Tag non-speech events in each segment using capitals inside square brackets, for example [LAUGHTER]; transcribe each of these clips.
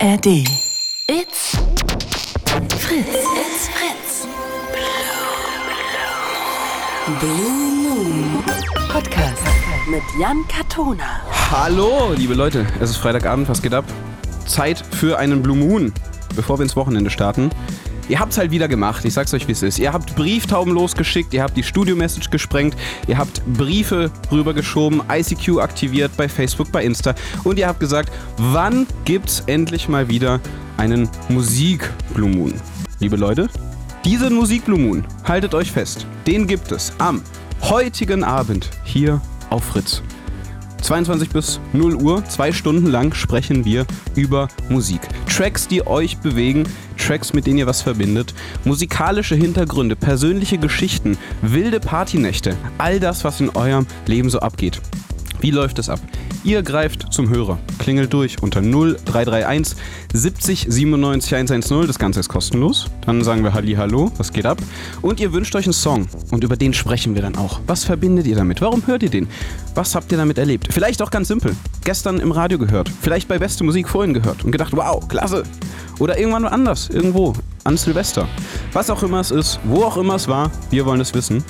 ARD. It's Fritz. It's Fritz. Blue Moon Podcast mit Jan Katona. Hallo, liebe Leute, es ist Freitagabend, was geht ab? Zeit für einen Blue Moon, bevor wir ins Wochenende starten. Ihr habt's halt wieder gemacht, ich sag's euch wie es ist. Ihr habt Brieftauben losgeschickt, ihr habt die Studio-Message gesprengt, ihr habt Briefe rübergeschoben, ICQ aktiviert bei Facebook, bei Insta und ihr habt gesagt, wann gibt's endlich mal wieder einen Musik-Blue Moon? Liebe Leute, diesen Musik-Blue Moon, haltet euch fest, den gibt es am heutigen Abend hier auf Fritz. 22 bis 0 Uhr, zwei Stunden lang sprechen wir über Musik. Tracks, die euch bewegen, Tracks, mit denen ihr was verbindet, musikalische Hintergründe, persönliche Geschichten, wilde Partynächte, all das, was in eurem Leben so abgeht. Wie läuft es ab? Ihr greift zum Hörer, klingelt durch unter 0331 70 97 110. Das Ganze ist kostenlos. Dann sagen wir Halli Hallo, was geht ab? Und ihr wünscht euch einen Song und über den sprechen wir dann auch. Was verbindet ihr damit? Warum hört ihr den? Was habt ihr damit erlebt? Vielleicht auch ganz simpel. Gestern im Radio gehört, vielleicht bei Beste Musik vorhin gehört und gedacht, wow, klasse. Oder irgendwann anders, irgendwo, an Silvester. Was auch immer es ist, wo auch immer es war, wir wollen es wissen.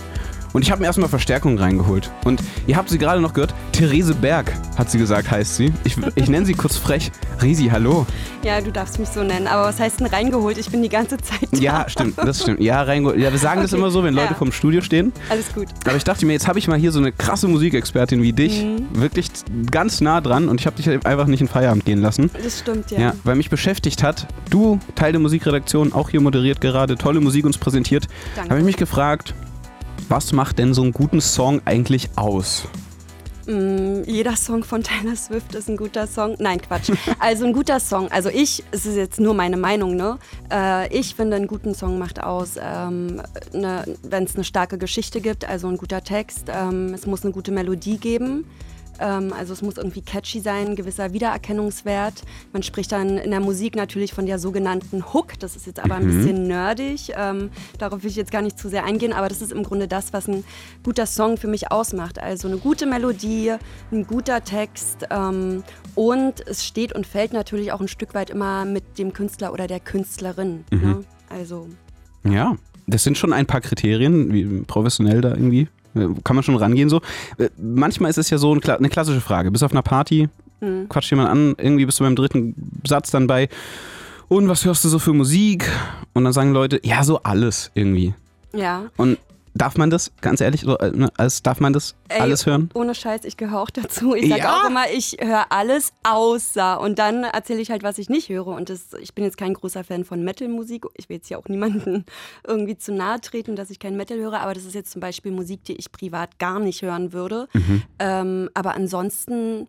Und ich habe mir erstmal Verstärkung reingeholt. Und ihr habt sie gerade noch gehört. Therese Berg hat sie gesagt, heißt sie. Ich, ich nenne sie kurz frech. Risi, hallo. Ja, du darfst mich so nennen. Aber was heißt denn reingeholt? Ich bin die ganze Zeit da. Ja, stimmt, das [LAUGHS] stimmt. Ja, reingeholt. Ja, wir sagen das Okay, immer so, wenn [LAUGHS] Leute ja. vom Studio stehen. Alles gut. Aber ich dachte mir, jetzt habe ich mal hier so eine krasse Musikexpertin wie dich. Wirklich ganz nah dran. Und ich habe dich einfach nicht in Feierabend gehen lassen. Das stimmt, ja. Ja, weil mich beschäftigt hat, du, Teil der Musikredaktion, auch hier moderiert gerade, tolle Musik uns präsentiert, Danke. habe ich mich gefragt, was macht denn so einen guten Song eigentlich aus? Mm, jeder Song von [LAUGHS] Taylor Swift ist ein guter Song. Nein, Quatsch. Also ein guter Song. Also ich, es ist jetzt nur meine Meinung, ne? Äh, ich finde, einen guten Song macht aus, ähm, ne, wenn es eine starke Geschichte gibt, also ein guter Text. Ähm, es muss eine gute Melodie geben. Ähm, also es muss irgendwie catchy sein, ein gewisser Wiedererkennungswert. Man spricht dann in der Musik natürlich von der sogenannten Hook. Das ist jetzt aber ein bisschen nerdig. Ähm, darauf will ich jetzt gar nicht zu sehr eingehen, aber das ist im Grunde das, was ein guter Song für mich ausmacht. Also eine gute Melodie, ein guter Text ähm, und es steht und fällt natürlich auch ein Stück weit immer mit dem Künstler oder der Künstlerin. Ne? Also Ja, das sind schon ein paar Kriterien, wie professionell da irgendwie. Kann man schon rangehen so. Äh, Manchmal ist es ja so eine klassische Frage. Bist auf einer Party, quatscht jemand an, irgendwie bist du beim dritten Satz dann bei. Und was hörst du so für Musik? Und dann sagen Leute, ja, so alles irgendwie. ja. Und darf man das, ganz ehrlich, so, äh, ne, als darf man das Ey, alles hören? Ohne Scheiß, ich gehöre auch dazu. Ich sage Ja? auch immer, ich höre alles außer. Und dann erzähle ich halt, was ich nicht höre. Und das, ich bin jetzt kein großer Fan von Metal-Musik. Ich will jetzt hier auch niemanden [LAUGHS] irgendwie zu nahe treten, dass ich kein Metal höre. Aber das ist jetzt zum Beispiel Musik, die ich privat gar nicht hören würde. Mhm. Ähm, aber ansonsten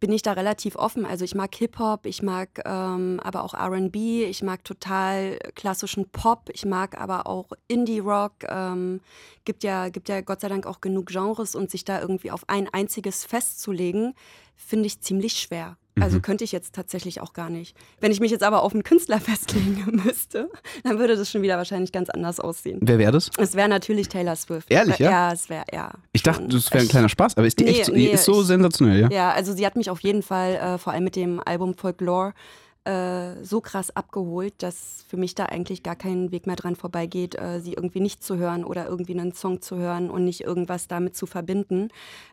bin ich da relativ offen. Also ich mag Hip-Hop, ich mag ähm, aber auch RB, ich mag total klassischen Pop, ich mag aber auch Indie-Rock. Ähm, gibt, ja, gibt ja Gott sei Dank auch genug Genres und sich da irgendwie auf ein einziges festzulegen, finde ich ziemlich schwer. Also könnte ich jetzt tatsächlich auch gar nicht. Wenn ich mich jetzt aber auf einen Künstler [LAUGHS] festlegen müsste, dann würde das schon wieder wahrscheinlich ganz anders aussehen. Wer wäre das? Es wäre natürlich Taylor Swift. Ehrlich, ja? Ja, es wäre, ja. Ich dachte, das wäre ein kleiner Spaß, aber ist die Nee, echt so, nee, ist so ich- sensationell, ja? ja, also sie hat mich auf jeden Fall, äh, vor allem mit dem Album Folklore, äh, so krass abgeholt, dass für mich da eigentlich gar kein Weg mehr dran vorbeigeht, äh, sie irgendwie nicht zu hören oder irgendwie einen Song zu hören und nicht irgendwas damit zu verbinden.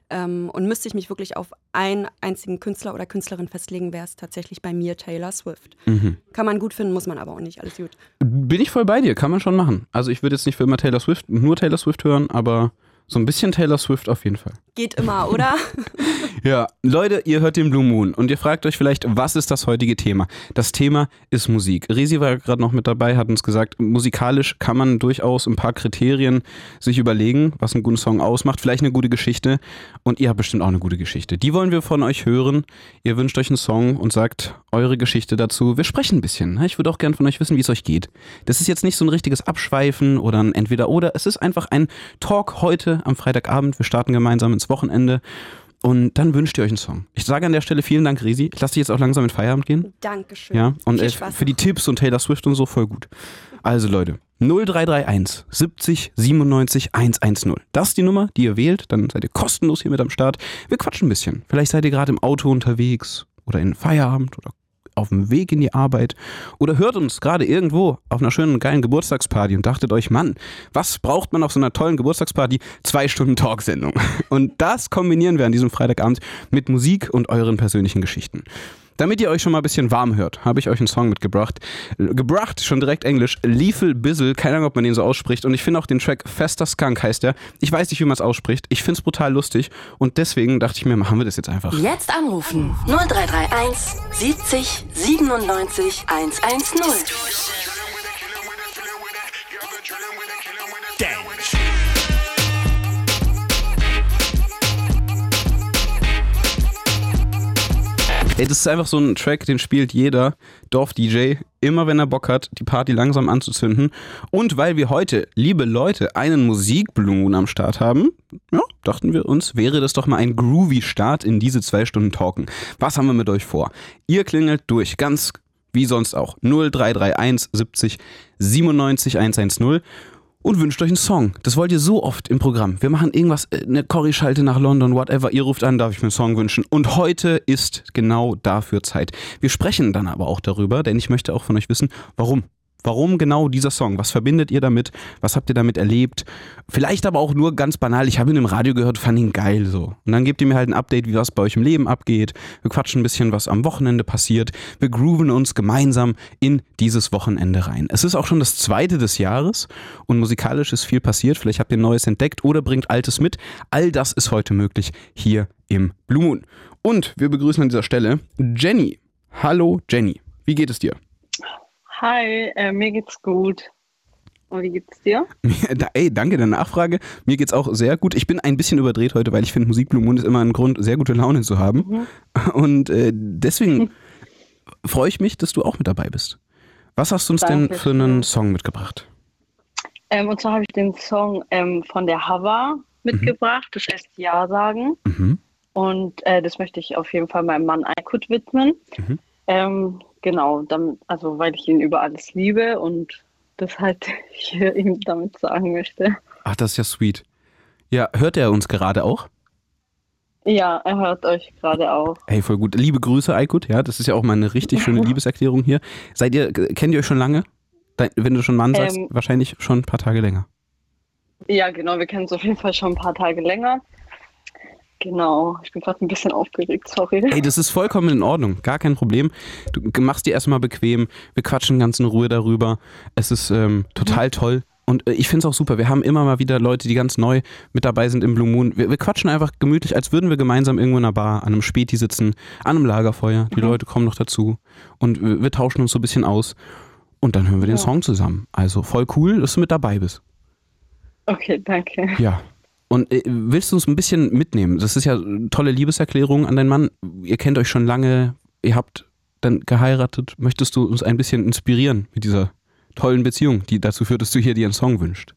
Ähm, und müsste ich mich wirklich auf einen einzigen Künstler oder Künstlerin festlegen, wäre es tatsächlich bei mir Taylor Swift. Mhm. Kann man gut finden, muss man aber auch nicht. Alles gut. Bin ich voll bei dir, kann man schon machen. Also ich würde jetzt nicht für immer Taylor Swift, nur Taylor Swift hören, aber so ein bisschen Taylor Swift auf jeden Fall. Geht immer, oder? [LAUGHS] [LAUGHS] Ja, Leute, ihr hört den Blue Moon und ihr fragt euch vielleicht, was ist das heutige Thema? Das Thema ist Musik. Resi war gerade noch mit dabei, hat uns gesagt, musikalisch kann man durchaus ein paar Kriterien sich überlegen, was einen guten Song ausmacht, vielleicht eine gute Geschichte und ihr habt bestimmt auch eine gute Geschichte. Die wollen wir von euch hören. Ihr wünscht euch einen Song und sagt eure Geschichte dazu. Wir sprechen ein bisschen. ne? Ich würde auch gern von euch wissen, wie es euch geht. Das ist jetzt nicht so ein richtiges Abschweifen oder ein Entweder-Oder. Es ist einfach ein Talk heute am Freitagabend. Wir starten gemeinsam ins Wochenende. Und dann wünscht ihr euch einen Song. Ich sage an der Stelle vielen Dank, Resi. Ich lasse dich jetzt auch langsam in Feierabend gehen. Dankeschön. Ja, und Viel Spaß für die. Tipps und Taylor Swift und so voll gut. Also Leute, 0331 70 97 110. Das ist die Nummer, die ihr wählt. Dann seid ihr kostenlos hier mit am Start. Wir quatschen ein bisschen. Vielleicht seid ihr gerade im Auto unterwegs oder in Feierabend oder auf dem Weg in die Arbeit oder hört uns gerade irgendwo auf einer schönen, geilen Geburtstagsparty und dachtet euch, Mann, was braucht man auf so einer tollen Geburtstagsparty? Zwei Stunden Talksendung. Und das kombinieren wir an diesem Freitagabend mit Musik und euren persönlichen Geschichten. Damit ihr euch schon mal ein bisschen warm hört, habe ich euch einen Song mitgebracht. Gebracht, schon direkt Englisch. Lethal Bizzle, keine Ahnung, ob man den so ausspricht. Und ich finde auch den Track Fester Skunk heißt der. Ich weiß nicht, wie man es ausspricht. Ich finde es brutal lustig. Und deswegen dachte ich mir, machen wir das jetzt einfach. Jetzt anrufen. 0331 70 97 110. Ey, das ist einfach so ein Track, den spielt jeder Dorf-DJ, immer wenn er Bock hat, die Party langsam anzuzünden. Und weil wir heute, liebe Leute, einen Musikblumen am Start haben, ja, dachten wir uns, wäre das doch mal ein groovy Start in diese zwei Stunden Talken. Was haben wir mit euch vor? Ihr klingelt durch, ganz wie sonst auch. 0331 70 97 110 und wünscht euch einen Song. Das wollt ihr so oft im Programm. Wir machen irgendwas, äh, eine Corrie-Schalte nach London, whatever. Ihr ruft an, darf ich mir einen Song wünschen. Und heute ist genau dafür Zeit. Wir sprechen dann aber auch darüber, denn ich möchte auch von euch wissen, warum. Warum genau dieser Song? Was verbindet ihr damit? Was habt ihr damit erlebt? Vielleicht aber auch nur ganz banal, ich habe ihn im Radio gehört, fand ihn geil so. Und dann gebt ihr mir halt ein Update, wie was bei euch im Leben abgeht. Wir quatschen ein bisschen, was am Wochenende passiert. Wir grooven uns gemeinsam in dieses Wochenende rein. Es ist auch schon das zweite des Jahres und musikalisch ist viel passiert. Vielleicht habt ihr Neues entdeckt oder bringt Altes mit. All das ist heute möglich hier im Blue Moon. Und wir begrüßen an dieser Stelle Jenny. Hallo Jenny, wie geht es dir? Hi, äh, mir geht's gut. Und wie geht's dir? [LAUGHS] Ey, danke der Nachfrage. Mir geht's auch sehr gut. Ich bin ein bisschen überdreht heute, weil ich finde, Musik Blue Moon ist immer ein Grund, sehr gute Laune zu haben. [LAUGHS] Und äh, deswegen [LAUGHS] freue ich mich, dass du auch mit dabei bist. Was hast du uns denn für einen Dankeschön. Song mitgebracht? Ähm, und zwar habe ich den Song ähm, von der Hava mitgebracht. Das heißt Ja sagen. Mhm. Und äh, das möchte ich auf jeden Fall meinem Mann Aykut widmen. Mhm. Ähm, genau, damit, also weil ich ihn über alles liebe und das halt [LAUGHS] hier ihm damit sagen möchte. Ach, das ist ja sweet. Ja, hört er uns gerade auch? Ja, er hört euch gerade auch. Hey, voll gut. Liebe Grüße, Aykut. Ja, das ist ja auch mal eine richtig schöne [LAUGHS] Liebeserklärung hier. Seid ihr, kennt ihr euch schon lange? Wenn du schon Mann sagst, Ähm, wahrscheinlich schon ein paar Tage länger. Ja, genau, wir kennen uns auf jeden Fall schon ein paar Tage länger. Genau, ich bin gerade ein bisschen aufgeregt, sorry. Ey, das ist vollkommen in Ordnung, gar kein Problem. Du machst dir erstmal bequem, wir quatschen ganz in Ruhe darüber. Es ist ähm, total toll. Und äh, ich finde es auch super. Wir haben immer mal wieder Leute, die ganz neu mit dabei sind im Blue Moon. Wir, wir quatschen einfach gemütlich, als würden wir gemeinsam irgendwo in einer Bar, an einem Späti sitzen, an einem Lagerfeuer. Die Leute kommen noch dazu. Und wir, wir tauschen uns so ein bisschen aus. Und dann hören wir den Ja. Song zusammen. Also voll cool, dass du mit dabei bist. Okay, danke. Ja. Und äh, willst du uns ein bisschen mitnehmen? Das ist ja eine tolle Liebeserklärung an deinen Mann. Ihr kennt euch schon lange, ihr habt dann geheiratet. Möchtest du uns ein bisschen inspirieren mit dieser tollen Beziehung, die dazu führt, dass du hier dir einen Song wünschst?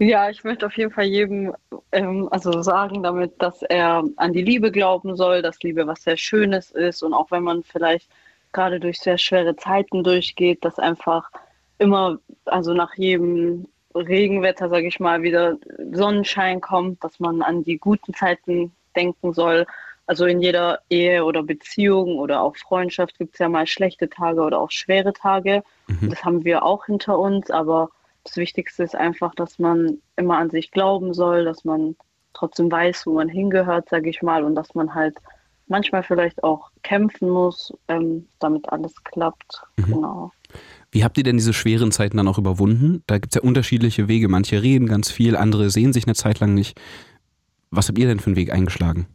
Ja, ich möchte auf jeden Fall jedem ähm, also sagen damit, dass er an die Liebe glauben soll, dass Liebe was sehr Schönes ist und auch wenn man vielleicht gerade durch sehr schwere Zeiten durchgeht, dass einfach immer, also nach jedem Regenwetter, sage ich mal, wieder Sonnenschein kommt, dass man an die guten Zeiten denken soll. Also in jeder Ehe oder Beziehung oder auch Freundschaft gibt es ja mal schlechte Tage oder auch schwere Tage. Das haben wir auch hinter uns, aber das Wichtigste ist einfach, dass man immer an sich glauben soll, dass man trotzdem weiß, wo man hingehört, sage ich mal, und dass man halt manchmal vielleicht auch kämpfen muss, ähm, damit alles klappt. Genau. Wie habt ihr denn diese schweren Zeiten dann auch überwunden? Da gibt es ja unterschiedliche Wege. Manche reden ganz viel, andere sehen sich eine Zeit lang nicht. Was habt ihr denn für einen Weg eingeschlagen?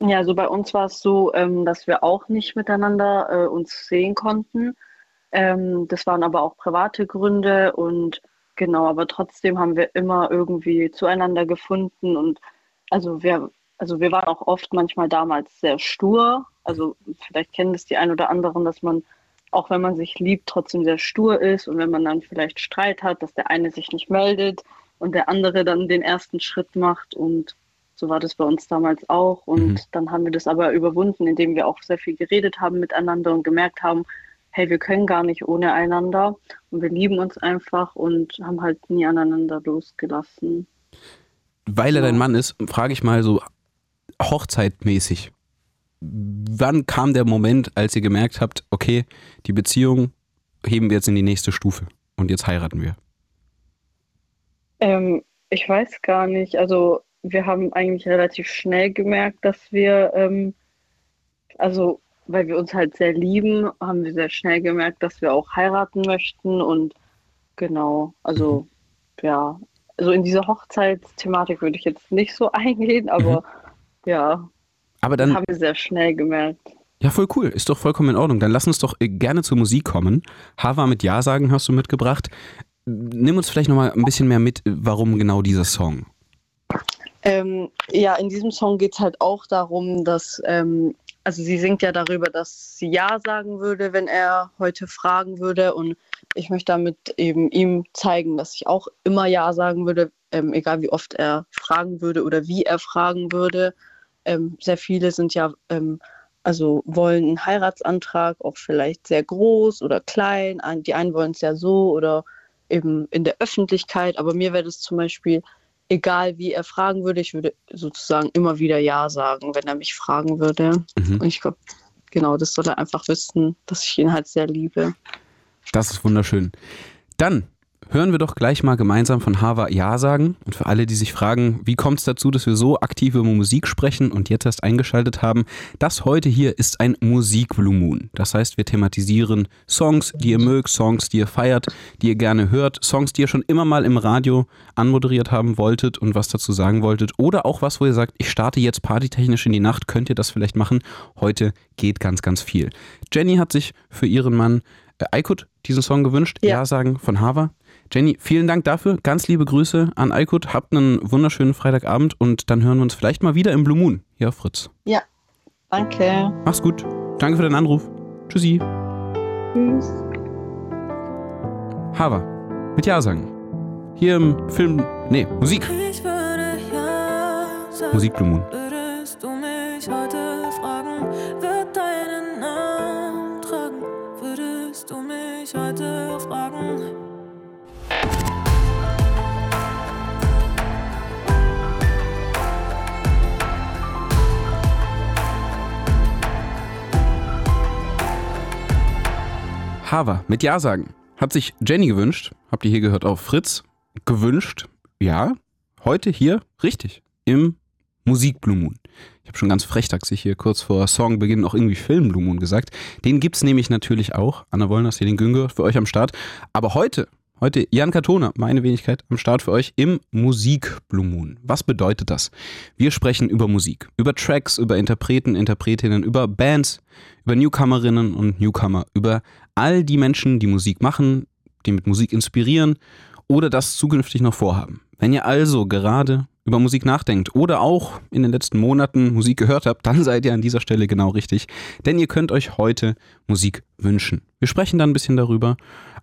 Ja, also bei uns war es so, ähm, dass wir auch nicht miteinander äh, uns sehen konnten. Ähm, das waren aber auch private Gründe und genau, aber trotzdem haben wir immer irgendwie zueinander gefunden und also wir, also wir waren auch oft manchmal damals sehr stur. Also vielleicht kennen das die ein oder anderen, dass man auch wenn man sich liebt, trotzdem sehr stur ist und wenn man dann vielleicht Streit hat, dass der eine sich nicht meldet und der andere dann den ersten Schritt macht und so war das bei uns damals auch. Und Mhm. dann haben wir das aber überwunden, indem wir auch sehr viel geredet haben miteinander und gemerkt haben, hey, wir können gar nicht ohne einander und wir lieben uns einfach und haben halt nie aneinander losgelassen. Weil er Ja. dein Mann ist, frage ich mal so hochzeitmäßig. Wann kam der Moment, als ihr gemerkt habt, okay, die Beziehung heben wir jetzt in die nächste Stufe und jetzt heiraten wir? Ähm, ich weiß gar nicht. Also wir haben eigentlich relativ schnell gemerkt, dass wir, ähm, also weil wir uns halt sehr lieben, haben wir sehr schnell gemerkt, dass wir auch heiraten möchten und genau, also mhm. ja, also in diese Hochzeitsthematik würde ich jetzt nicht so [LAUGHS] eingehen, aber mhm. ja, aber dann haben wir sehr schnell gemerkt. Ja, voll cool. Ist doch vollkommen in Ordnung. Dann lass uns doch äh, gerne zur Musik kommen. Hava mit Ja sagen hast du mitgebracht. Nimm uns vielleicht nochmal ein bisschen mehr mit, warum genau dieser Song? Ähm, ja, in diesem Song geht es halt auch darum, dass, ähm, also sie singt ja darüber, dass sie Ja sagen würde, wenn er heute fragen würde. Und ich möchte damit eben ihm zeigen, dass ich auch immer Ja sagen würde, ähm, egal wie oft er fragen würde oder wie er fragen würde. Ähm, sehr viele sind ja ähm, also wollen einen Heiratsantrag auch vielleicht sehr groß oder klein. Die einen wollen es ja so oder eben in der Öffentlichkeit. Aber mir wäre das zum Beispiel egal, wie er fragen würde. Ich würde sozusagen immer wieder Ja sagen, wenn er mich fragen würde. Mhm. Und ich glaube, genau, das soll er einfach wissen, dass ich ihn halt sehr liebe. Das ist wunderschön. Dann hören wir doch gleich mal gemeinsam von Hava Ja sagen. Und für alle, die sich fragen, wie kommt es dazu, dass wir so aktiv über Musik sprechen und jetzt erst eingeschaltet haben, das heute hier ist ein Musik-Blue Moon. Das heißt, wir thematisieren Songs, die ihr mögt, Songs, die ihr feiert, die ihr gerne hört, Songs, die ihr schon immer mal im Radio anmoderiert haben wolltet und was dazu sagen wolltet. Oder auch was, wo ihr sagt, ich starte jetzt partytechnisch in die Nacht, könnt ihr das vielleicht machen? Heute geht ganz, ganz viel. Jenny hat sich für ihren Mann äh, Aykut diesen Song gewünscht. Ja. ja sagen von Hava. Jenny, vielen Dank dafür. Ganz liebe Grüße an Aykut. Habt einen wunderschönen Freitagabend und dann hören wir uns vielleicht mal wieder im Blue Moon hier auf Fritz. Ja, danke. Mach's gut. Danke für deinen Anruf. Tschüssi. Tschüss. Hava, mit Ja sagen. Hier im Film, nee, Musik. Musik Blue Moon. Würdest du mich heute fragen, wird deinen Namen tragen? Würdest du mich heute fragen? Hava mit Ja sagen. Hat sich Jenny gewünscht. Habt ihr hier gehört auf Fritz. Gewünscht. Ja. Heute hier richtig. Im Musik Blue Moon. Ich habe schon ganz frechtaxig hier kurz vor Songbeginn auch irgendwie Film Blue Moon gesagt. Den gibt es nämlich natürlich auch. Anna Wollners hier den Günger für euch am Start. Aber heute Heute Jan Katona, meine Wenigkeit, am Start für euch im Musik Blue Moon. Was bedeutet das? Wir sprechen über Musik, über Tracks, über Interpreten, Interpretinnen, über Bands, über Newcomerinnen und Newcomer, über all die Menschen, die Musik machen, die mit Musik inspirieren oder das zukünftig noch vorhaben. Wenn ihr also gerade über Musik nachdenkt oder auch in den letzten Monaten Musik gehört habt, dann seid ihr an dieser Stelle genau richtig, denn ihr könnt euch heute Musik wünschen. Wir sprechen dann ein bisschen darüber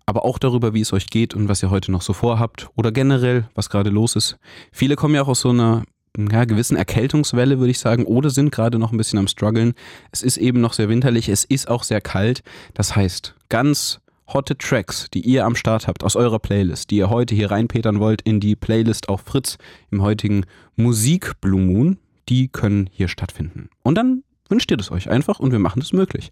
aber auch darüber, wie es euch geht und was ihr heute noch so vorhabt oder generell, was gerade los ist. Viele kommen ja auch aus so einer ja, gewissen Erkältungswelle, würde ich sagen, oder sind gerade noch ein bisschen am struggeln. Es ist eben noch sehr winterlich, es ist auch sehr kalt. Das heißt, ganz hotte Tracks, die ihr am Start habt aus eurer Playlist, die ihr heute hier reinpetern wollt in die Playlist auf Fritz im heutigen Musik Blue Moon, die können hier stattfinden. Und dann wünscht ihr das euch einfach und wir machen das möglich.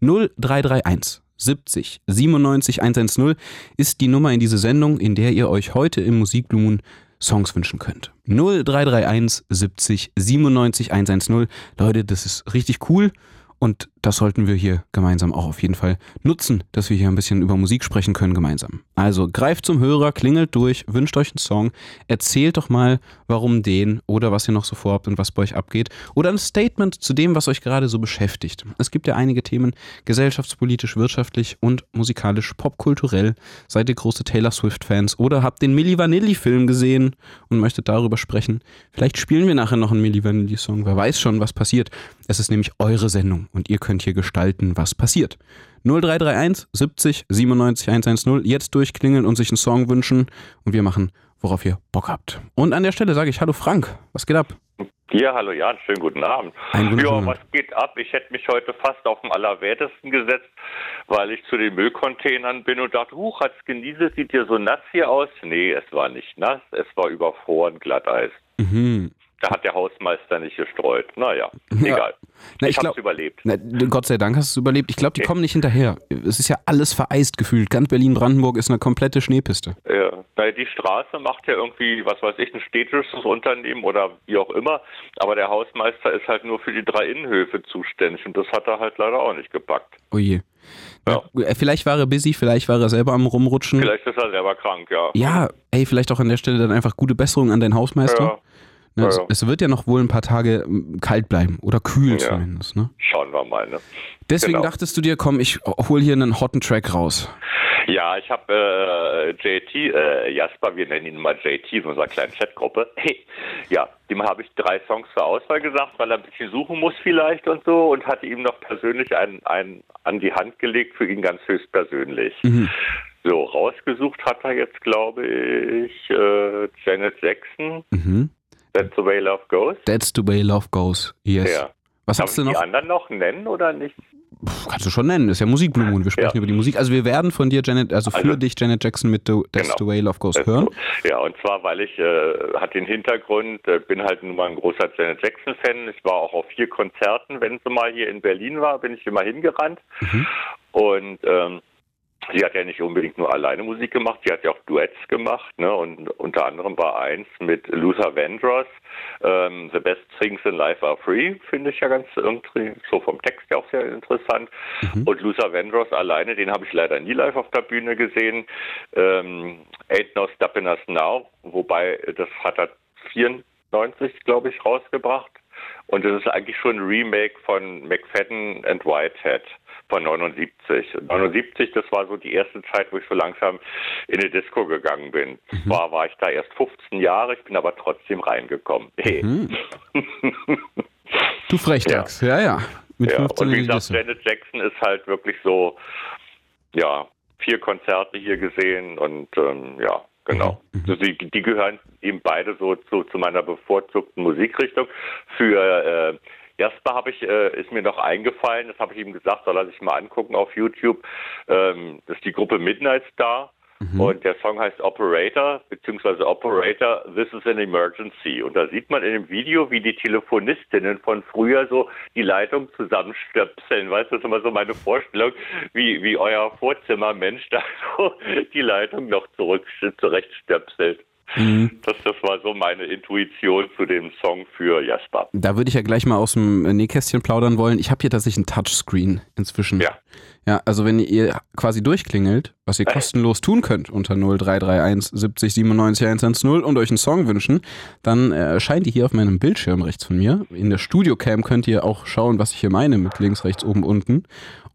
0331 70 97 110 ist die Nummer in diese Sendung, in der ihr euch heute im Musikblumen Songs wünschen könnt. 0331 70 97 110. Leute, das ist richtig cool und das sollten wir hier gemeinsam auch auf jeden Fall nutzen, dass wir hier ein bisschen über Musik sprechen können gemeinsam. Also greift zum Hörer, klingelt durch, wünscht euch einen Song, erzählt doch mal, warum den oder was ihr noch so vorhabt und was bei euch abgeht. Oder ein Statement zu dem, was euch gerade so beschäftigt. Es gibt ja einige Themen, gesellschaftspolitisch, wirtschaftlich und musikalisch, popkulturell. Seid ihr große Taylor Swift-Fans oder habt den Milli Vanilli-Film gesehen und möchtet darüber sprechen. Vielleicht spielen wir nachher noch einen Milli Vanilli-Song. Wer weiß schon, was passiert. Es ist nämlich eure Sendung und ihr könnt hier gestalten, was passiert. 0331 70 97 110 jetzt durchklingeln und sich einen Song wünschen und wir machen, worauf ihr Bock habt. Und an der Stelle sage ich Hallo Frank, was geht ab? Ja, hallo Jan, schönen guten Abend. Ja, was geht ab? Ich hätte mich heute fast auf den Allerwertesten gesetzt, weil ich zu den Müllcontainern bin und dachte, huch, hat's genieselt, sieht hier so nass hier aus? Nee, es war nicht nass, es war überfroren Glatteis. Mhm. Da hat der Hausmeister nicht gestreut. Naja, [LAUGHS] ja. egal. Na, ich, ich habe überlebt. Na, Gott sei Dank hast du es überlebt. Ich glaube, die kommen nicht hinterher. Es ist ja alles vereist gefühlt. Ganz Berlin-Brandenburg ist eine komplette Schneepiste. Ja, weil die Straße macht ja irgendwie, was weiß ich, ein städtisches Unternehmen oder wie auch immer. Aber der Hausmeister ist halt nur für die drei Innenhöfe zuständig und das hat er halt leider auch nicht gepackt. Oh je. Ja. Äh, vielleicht war er busy, vielleicht war er selber am Rumrutschen. Vielleicht ist er selber krank, ja. Ja, ey, vielleicht auch an der Stelle dann einfach gute Besserung an deinen Hausmeister. Ja. Ne, ja, es, es, wird ja noch wohl ein paar Tage kalt bleiben oder kühl zumindest. Ne? Schauen wir mal. Ne? Deswegen genau. dachtest du dir, komm, ich hol hier einen hotten Track raus. Ja, ich habe äh, JT, äh, Jasper, wir nennen ihn mal JT in unserer kleinen Chatgruppe. [LAUGHS] Hey, ja, dem habe ich drei Songs zur Auswahl gesagt, weil er ein bisschen suchen muss vielleicht und so und hatte ihm noch persönlich einen, einen an die Hand gelegt, für ihn ganz höchstpersönlich. Mhm. So, rausgesucht hat er jetzt, glaube ich, äh, Janet Jackson. Mhm. That's the way love goes. That's the way love goes, yes. Ja. Was Darf hast du noch? die anderen noch nennen oder nicht? Puh, kannst du schon nennen, das ist ja Musik Blue Moon. Wir sprechen ja. über die Musik. Also wir werden von dir, Janet, also für also, dich Janet Jackson mit the, That's genau. the Way Love Goes hören. Ja, und zwar, weil ich, äh, hat den Hintergrund, äh, bin halt nun mal ein großer Janet Jackson-Fan. Ich war auch auf vier Konzerten, wenn sie mal hier in Berlin war, bin ich immer hingerannt. Mhm. Und ähm, Sie hat ja nicht unbedingt nur alleine Musik gemacht, sie hat ja auch Duets gemacht, ne? Und unter anderem war eins mit Luther Vandross, ähm, The Best Things in Life Are Free, finde ich ja ganz irgendwie so vom Text ja auch sehr interessant. Mhm. Und Luther Vandross alleine, den habe ich leider nie live auf der Bühne gesehen. Ähm, Ain't No Stopping Us Now, wobei das hat er 94, glaube ich, rausgebracht. Und das ist eigentlich schon ein Remake von McFadden and Whitehead von 79. 79, das war so die erste Zeit, wo ich so langsam in die Disco gegangen bin. Mhm. Zwar war ich da erst 15 Jahre, ich bin aber trotzdem reingekommen. Hey. Mhm. [LAUGHS] du Frechdachs, ja. ja, ja. Mit ja. 15 Und wie gesagt, Janet Jackson ist halt wirklich so, ja, vier Konzerte hier gesehen und ähm, ja, Genau. Mhm. Also die, die, gehören eben beide so zu, zu meiner bevorzugten Musikrichtung. Für äh, Jasper habe ich, äh, ist mir noch eingefallen, das habe ich ihm gesagt, soll er sich mal angucken auf YouTube. Ähm, das ist die Gruppe Midnight Star. Mhm. Und der Song heißt Operator, beziehungsweise Operator, This is an Emergency. Und da sieht man in dem Video, wie die Telefonistinnen von früher so die Leitung zusammenstöpseln. Weißt du, das ist immer so meine Vorstellung, wie, wie euer Vorzimmermensch [LAUGHS] da so die Leitung noch zurück zurechtstöpselt. Mhm. Das, das war so meine Intuition zu dem Song für Jasper. Da würde ich ja gleich mal aus dem Nähkästchen plaudern wollen. Ich habe hier tatsächlich ein Touchscreen inzwischen. Ja. Ja, also wenn ihr quasi durchklingelt, was ihr kostenlos tun könnt unter 0331 70 97 110 und euch einen Song wünschen, dann erscheint die hier auf meinem Bildschirm rechts von mir. In der Studio-Cam könnt ihr auch schauen, was ich hier meine mit links, rechts, oben, unten.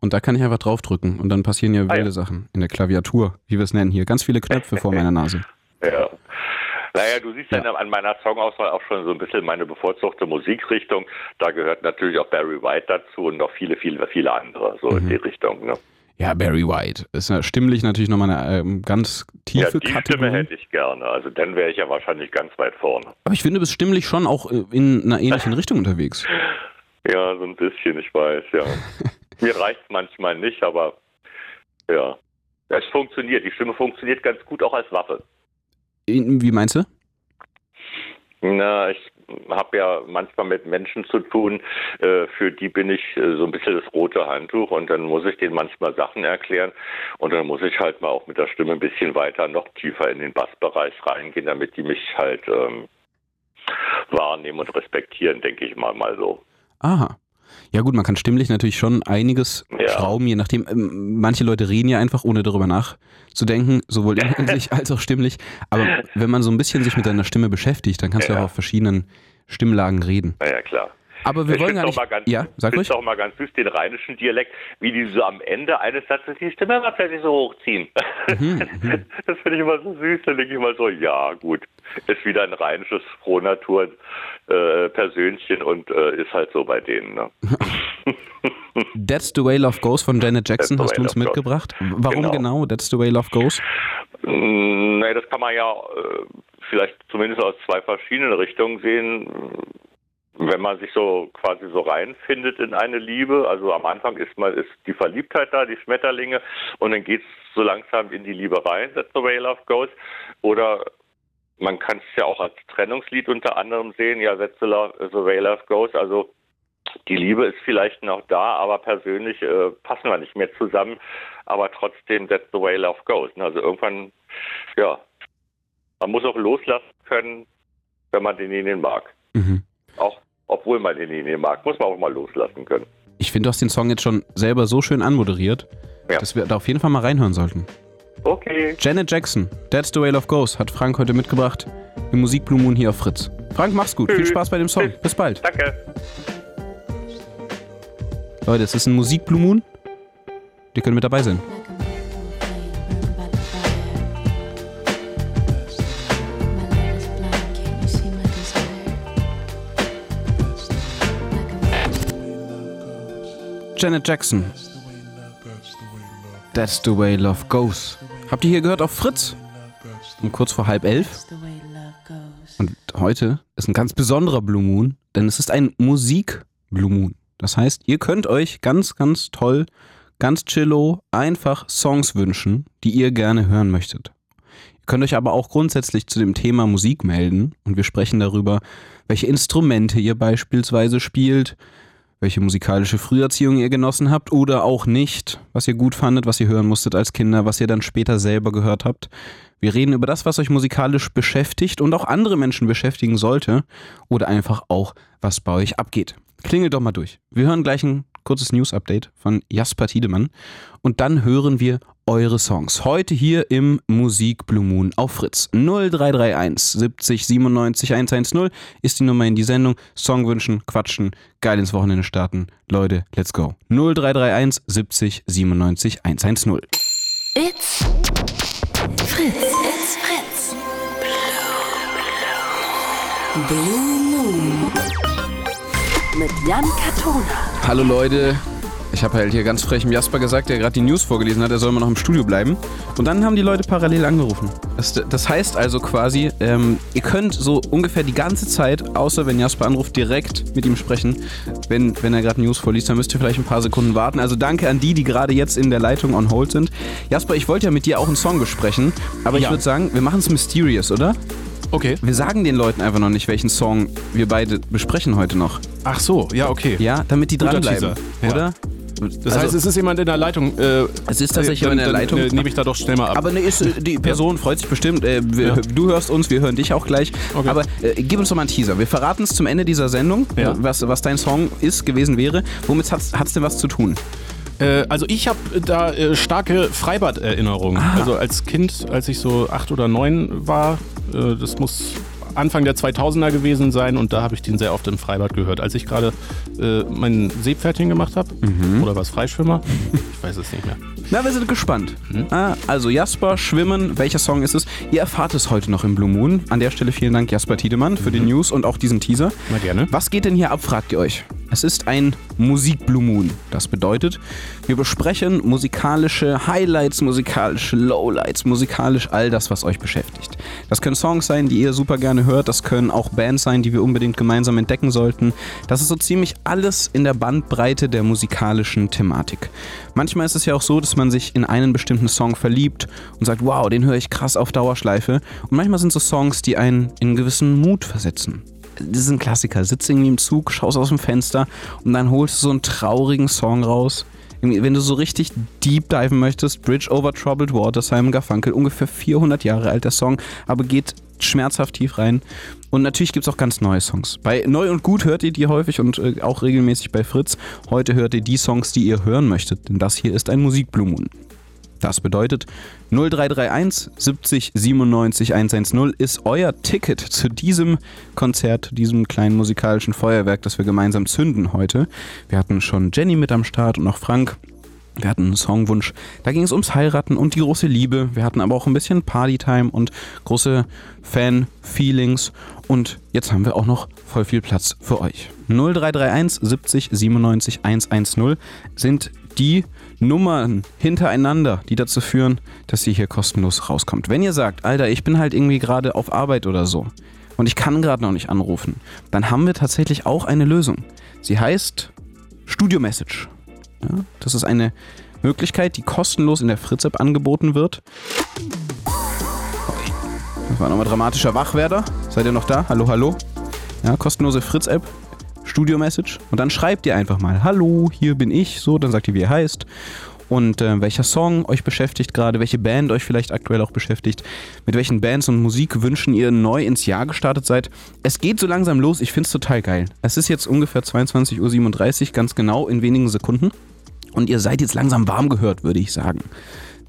Und da kann ich einfach draufdrücken und dann passieren ja wilde ah, ja. Sachen in der Klaviatur, wie wir es nennen hier. Ganz viele Knöpfe vor meiner Nase. Ja. Naja, du siehst ja. an meiner Songauswahl auch schon so ein bisschen meine bevorzugte Musikrichtung. Da gehört natürlich auch Barry White dazu und noch viele, viele, viele andere so mhm. in die Richtung. Ne? Ja, Barry White ist ja stimmlich natürlich nochmal eine ähm, ganz tiefe ja, die Kategorie. Stimme hätte ich gerne. Also dann wäre ich ja wahrscheinlich ganz weit vorne. Aber ich finde, du bist stimmlich schon auch äh, in einer ähnlichen [LAUGHS] Richtung unterwegs. Ja, so ein bisschen, ich weiß, ja. [LAUGHS] Mir reicht es manchmal nicht, aber ja. Es funktioniert. Die Stimme funktioniert ganz gut auch als Waffe. Wie meinst du? Na, ich habe ja manchmal mit Menschen zu tun, äh, für die bin ich äh, so ein bisschen das rote Handtuch und dann muss ich denen manchmal Sachen erklären und dann muss ich halt mal auch mit der Stimme ein bisschen weiter, noch tiefer in den Bassbereich reingehen, damit die mich halt ähm, wahrnehmen und respektieren, denke ich mal mal so. Aha. Ja gut, man kann stimmlich natürlich schon einiges ja. schrauben, je nachdem. Ähm, manche Leute reden ja einfach, ohne darüber nachzudenken, sowohl inhaltlich als auch stimmlich. Aber wenn man so ein bisschen sich mit seiner Stimme beschäftigt, dann kannst ja. du auch auf verschiedenen Stimmlagen reden. Ja, ja klar. Aber wir ich wollen gar nicht. Mal ganz, ja, sag ruhig. auch mal ganz süß den rheinischen Dialekt, wie die so am Ende eines Satzes die Stimme mal plötzlich so hochziehen. Mhm, [LAUGHS] mhm. das finde ich immer so süß. Dann denke ich immer so, ja gut, ist wieder ein rheinisches Frohnatur äh, Persönchen und äh, ist halt so bei denen. Ne? [LAUGHS] That's the way love goes von Janet Jackson hast du uns mitgebracht. Goes. Warum genau. genau That's the way love goes? Mm, nee, das kann man ja äh, vielleicht zumindest aus zwei verschiedenen Richtungen sehen wenn man sich so quasi so reinfindet in eine Liebe, also am Anfang ist mal ist die Verliebtheit da, die Schmetterlinge, und dann geht es so langsam in die Liebe rein, that's the way love goes. Oder man kann es ja auch als Trennungslied unter anderem sehen. Ja, That's the, love, the way love goes. Also die Liebe ist vielleicht noch da, aber persönlich äh, passen wir nicht mehr zusammen. Aber trotzdem, that's the way love goes. Also irgendwann, ja, man muss auch loslassen können, wenn man denjenigen mag. Obwohl man denjenigen mag, muss man auch mal loslassen können. Ich finde, du hast den Song jetzt schon selber so schön anmoderiert, Ja. dass wir da auf jeden Fall mal reinhören sollten. Okay, Janet Jackson, That's the Way Love Goes, hat Frank heute mitgebracht im Musik Blue Moon hier auf Fritz. Frank, mach's gut. Viel Tschüss. Spaß bei dem Song. Tschüss. Bis bald. danke. Leute, es ist ein Musik Blue Moon. Die können mit dabei sein. Janet Jackson. That's the way love goes. Habt ihr hier gehört auf Fritz? Um kurz vor halb elf. Und heute ist ein ganz besonderer Blue Moon, denn es ist ein Musik Blue Moon. Das heißt, ihr könnt euch ganz, ganz toll, ganz chillo einfach Songs wünschen, die ihr gerne hören möchtet. Ihr könnt euch aber auch grundsätzlich zu dem Thema Musik melden und wir sprechen darüber, welche Instrumente ihr beispielsweise spielt, welche musikalische Früherziehung ihr genossen habt oder auch nicht, was ihr gut fandet, was ihr hören musstet als Kinder, was ihr dann später selber gehört habt. Wir reden über das, was euch musikalisch beschäftigt und auch andere Menschen beschäftigen sollte oder einfach auch, was bei euch abgeht. Klingelt doch mal durch. Wir hören gleich ein kurzes News-Update von Jasper Tiedemann und dann hören wir eure Songs. Heute hier im Musik Blue Moon auf Fritz. 0331 70 97 110 ist die Nummer in die Sendung. Song wünschen, quatschen, geil ins Wochenende starten. Leute, let's go. 0331 70 97 110. It's Fritz. It's Fritz. Blue Moon. Mit Jan Katona. Hallo Leute. Ich habe halt hier ganz frech dem Jasper gesagt, der gerade die News vorgelesen hat, er soll mal noch im Studio bleiben. Und dann haben die Leute parallel angerufen. Das, das heißt also quasi, ähm, ihr könnt so ungefähr die ganze Zeit, außer wenn Jasper anruft, direkt mit ihm sprechen. Wenn, wenn er gerade News vorliest, dann müsst ihr vielleicht ein paar Sekunden warten. Also danke an die, die gerade jetzt in der Leitung on hold sind. Jasper, ich wollte ja mit dir auch einen Song besprechen, aber ich Ja. würde sagen, wir machen es mysterious, oder? Okay. Wir sagen den Leuten einfach noch nicht, welchen Song wir beide besprechen heute noch. Ach so, ja, okay. Ja, damit die Guter dranbleiben. Teaser, ja. Oder? Das heißt, es ist jemand in der Leitung. Äh, Es ist tatsächlich dann, jemand in der Leitung. Äh, nehme ich da doch schnell mal ab. Aber ne, ist, äh, die Person freut sich bestimmt. Äh, wir, Ja. Du hörst uns, wir hören dich auch gleich. Okay. Aber äh, gib uns doch mal einen Teaser. Wir verraten es zum Ende dieser Sendung, Ja. äh, was, was dein Song ist, gewesen wäre. Womit hat es denn was zu tun? Äh, also ich habe da äh, starke Freibad-Erinnerungen. Ah. Also als Kind, als ich so acht oder neun war, äh, das muss Anfang der 2000er gewesen sein und da habe ich den sehr oft im Freibad gehört. Als ich gerade äh, mein Seepferdchen gemacht habe, Mhm. oder was Freischwimmer, ich weiß es nicht mehr. Na, wir sind gespannt. Hm? Ah, also Jasper, Schwimmen, welcher Song ist es? Ihr erfahrt es heute noch im Blue Moon. An der Stelle vielen Dank Jasper Tiedemann für die News und auch diesen Teaser. Na gerne. Was geht denn hier ab, fragt ihr euch? Es ist ein Musik Blue Moon. Das bedeutet, wir besprechen musikalische Highlights, musikalische Lowlights, musikalisch all das, was euch beschäftigt. Das können Songs sein, die ihr super gerne hört. Das können auch Bands sein, die wir unbedingt gemeinsam entdecken sollten. Das ist so ziemlich alles in der Bandbreite der musikalischen Thematik. Manchmal ist es ja auch so, dass man sich in einen bestimmten Song verliebt und sagt, wow, den höre ich krass auf Dauerschleife. Und manchmal sind so Songs, die einen in einen gewissen Mut versetzen das ist ein Klassiker. Sitzt irgendwie im Zug, schaust aus dem Fenster und dann holst du so einen traurigen Song raus. Wenn du so richtig deep diven möchtest, Bridge over Troubled Water, Simon Garfunkel, ungefähr 400 Jahre alt der Song, aber geht schmerzhaft tief rein. Und natürlich gibt es auch ganz neue Songs. Bei Neu und Gut hört ihr die häufig und äh, auch regelmäßig bei Fritz. Heute hört ihr die Songs, die ihr hören möchtet, denn das hier ist ein Musikblumen. Das bedeutet 0331 70 97 110 ist euer Ticket zu diesem Konzert, diesem kleinen musikalischen Feuerwerk, das wir gemeinsam zünden heute. Wir hatten schon Jenny mit am Start und auch Frank. Wir hatten einen Songwunsch. Da ging es ums Heiraten und die große Liebe. Wir hatten aber auch ein bisschen Partytime und große Fan-Feelings. Und jetzt haben wir auch noch voll viel Platz für euch. 0331 70 97 110 sind die Nummern hintereinander, die dazu führen, dass ihr hier kostenlos rauskommt. Wenn ihr sagt, Alter, ich bin halt irgendwie gerade auf Arbeit oder so und ich kann gerade noch nicht anrufen, dann haben wir tatsächlich auch eine Lösung. Sie heißt Studio Message. Ja, das ist eine Möglichkeit, die kostenlos in der Fritz-App angeboten wird. war nochmal dramatischer Wachwerder. Seid ihr noch da? Hallo, hallo? Ja, kostenlose Fritz-App, Studio-Message. Und dann schreibt ihr einfach mal, hallo, hier bin ich, so, dann sagt ihr, wie ihr heißt. Und äh, welcher Song euch beschäftigt gerade, welche Band euch vielleicht aktuell auch beschäftigt, mit welchen Bands und Musikwünschen ihr neu ins Jahr gestartet seid. Es geht so langsam los, ich finde es total geil. Es ist jetzt ungefähr 22.37 Uhr, ganz genau in wenigen Sekunden. Und ihr seid jetzt langsam warm gehört, würde ich sagen.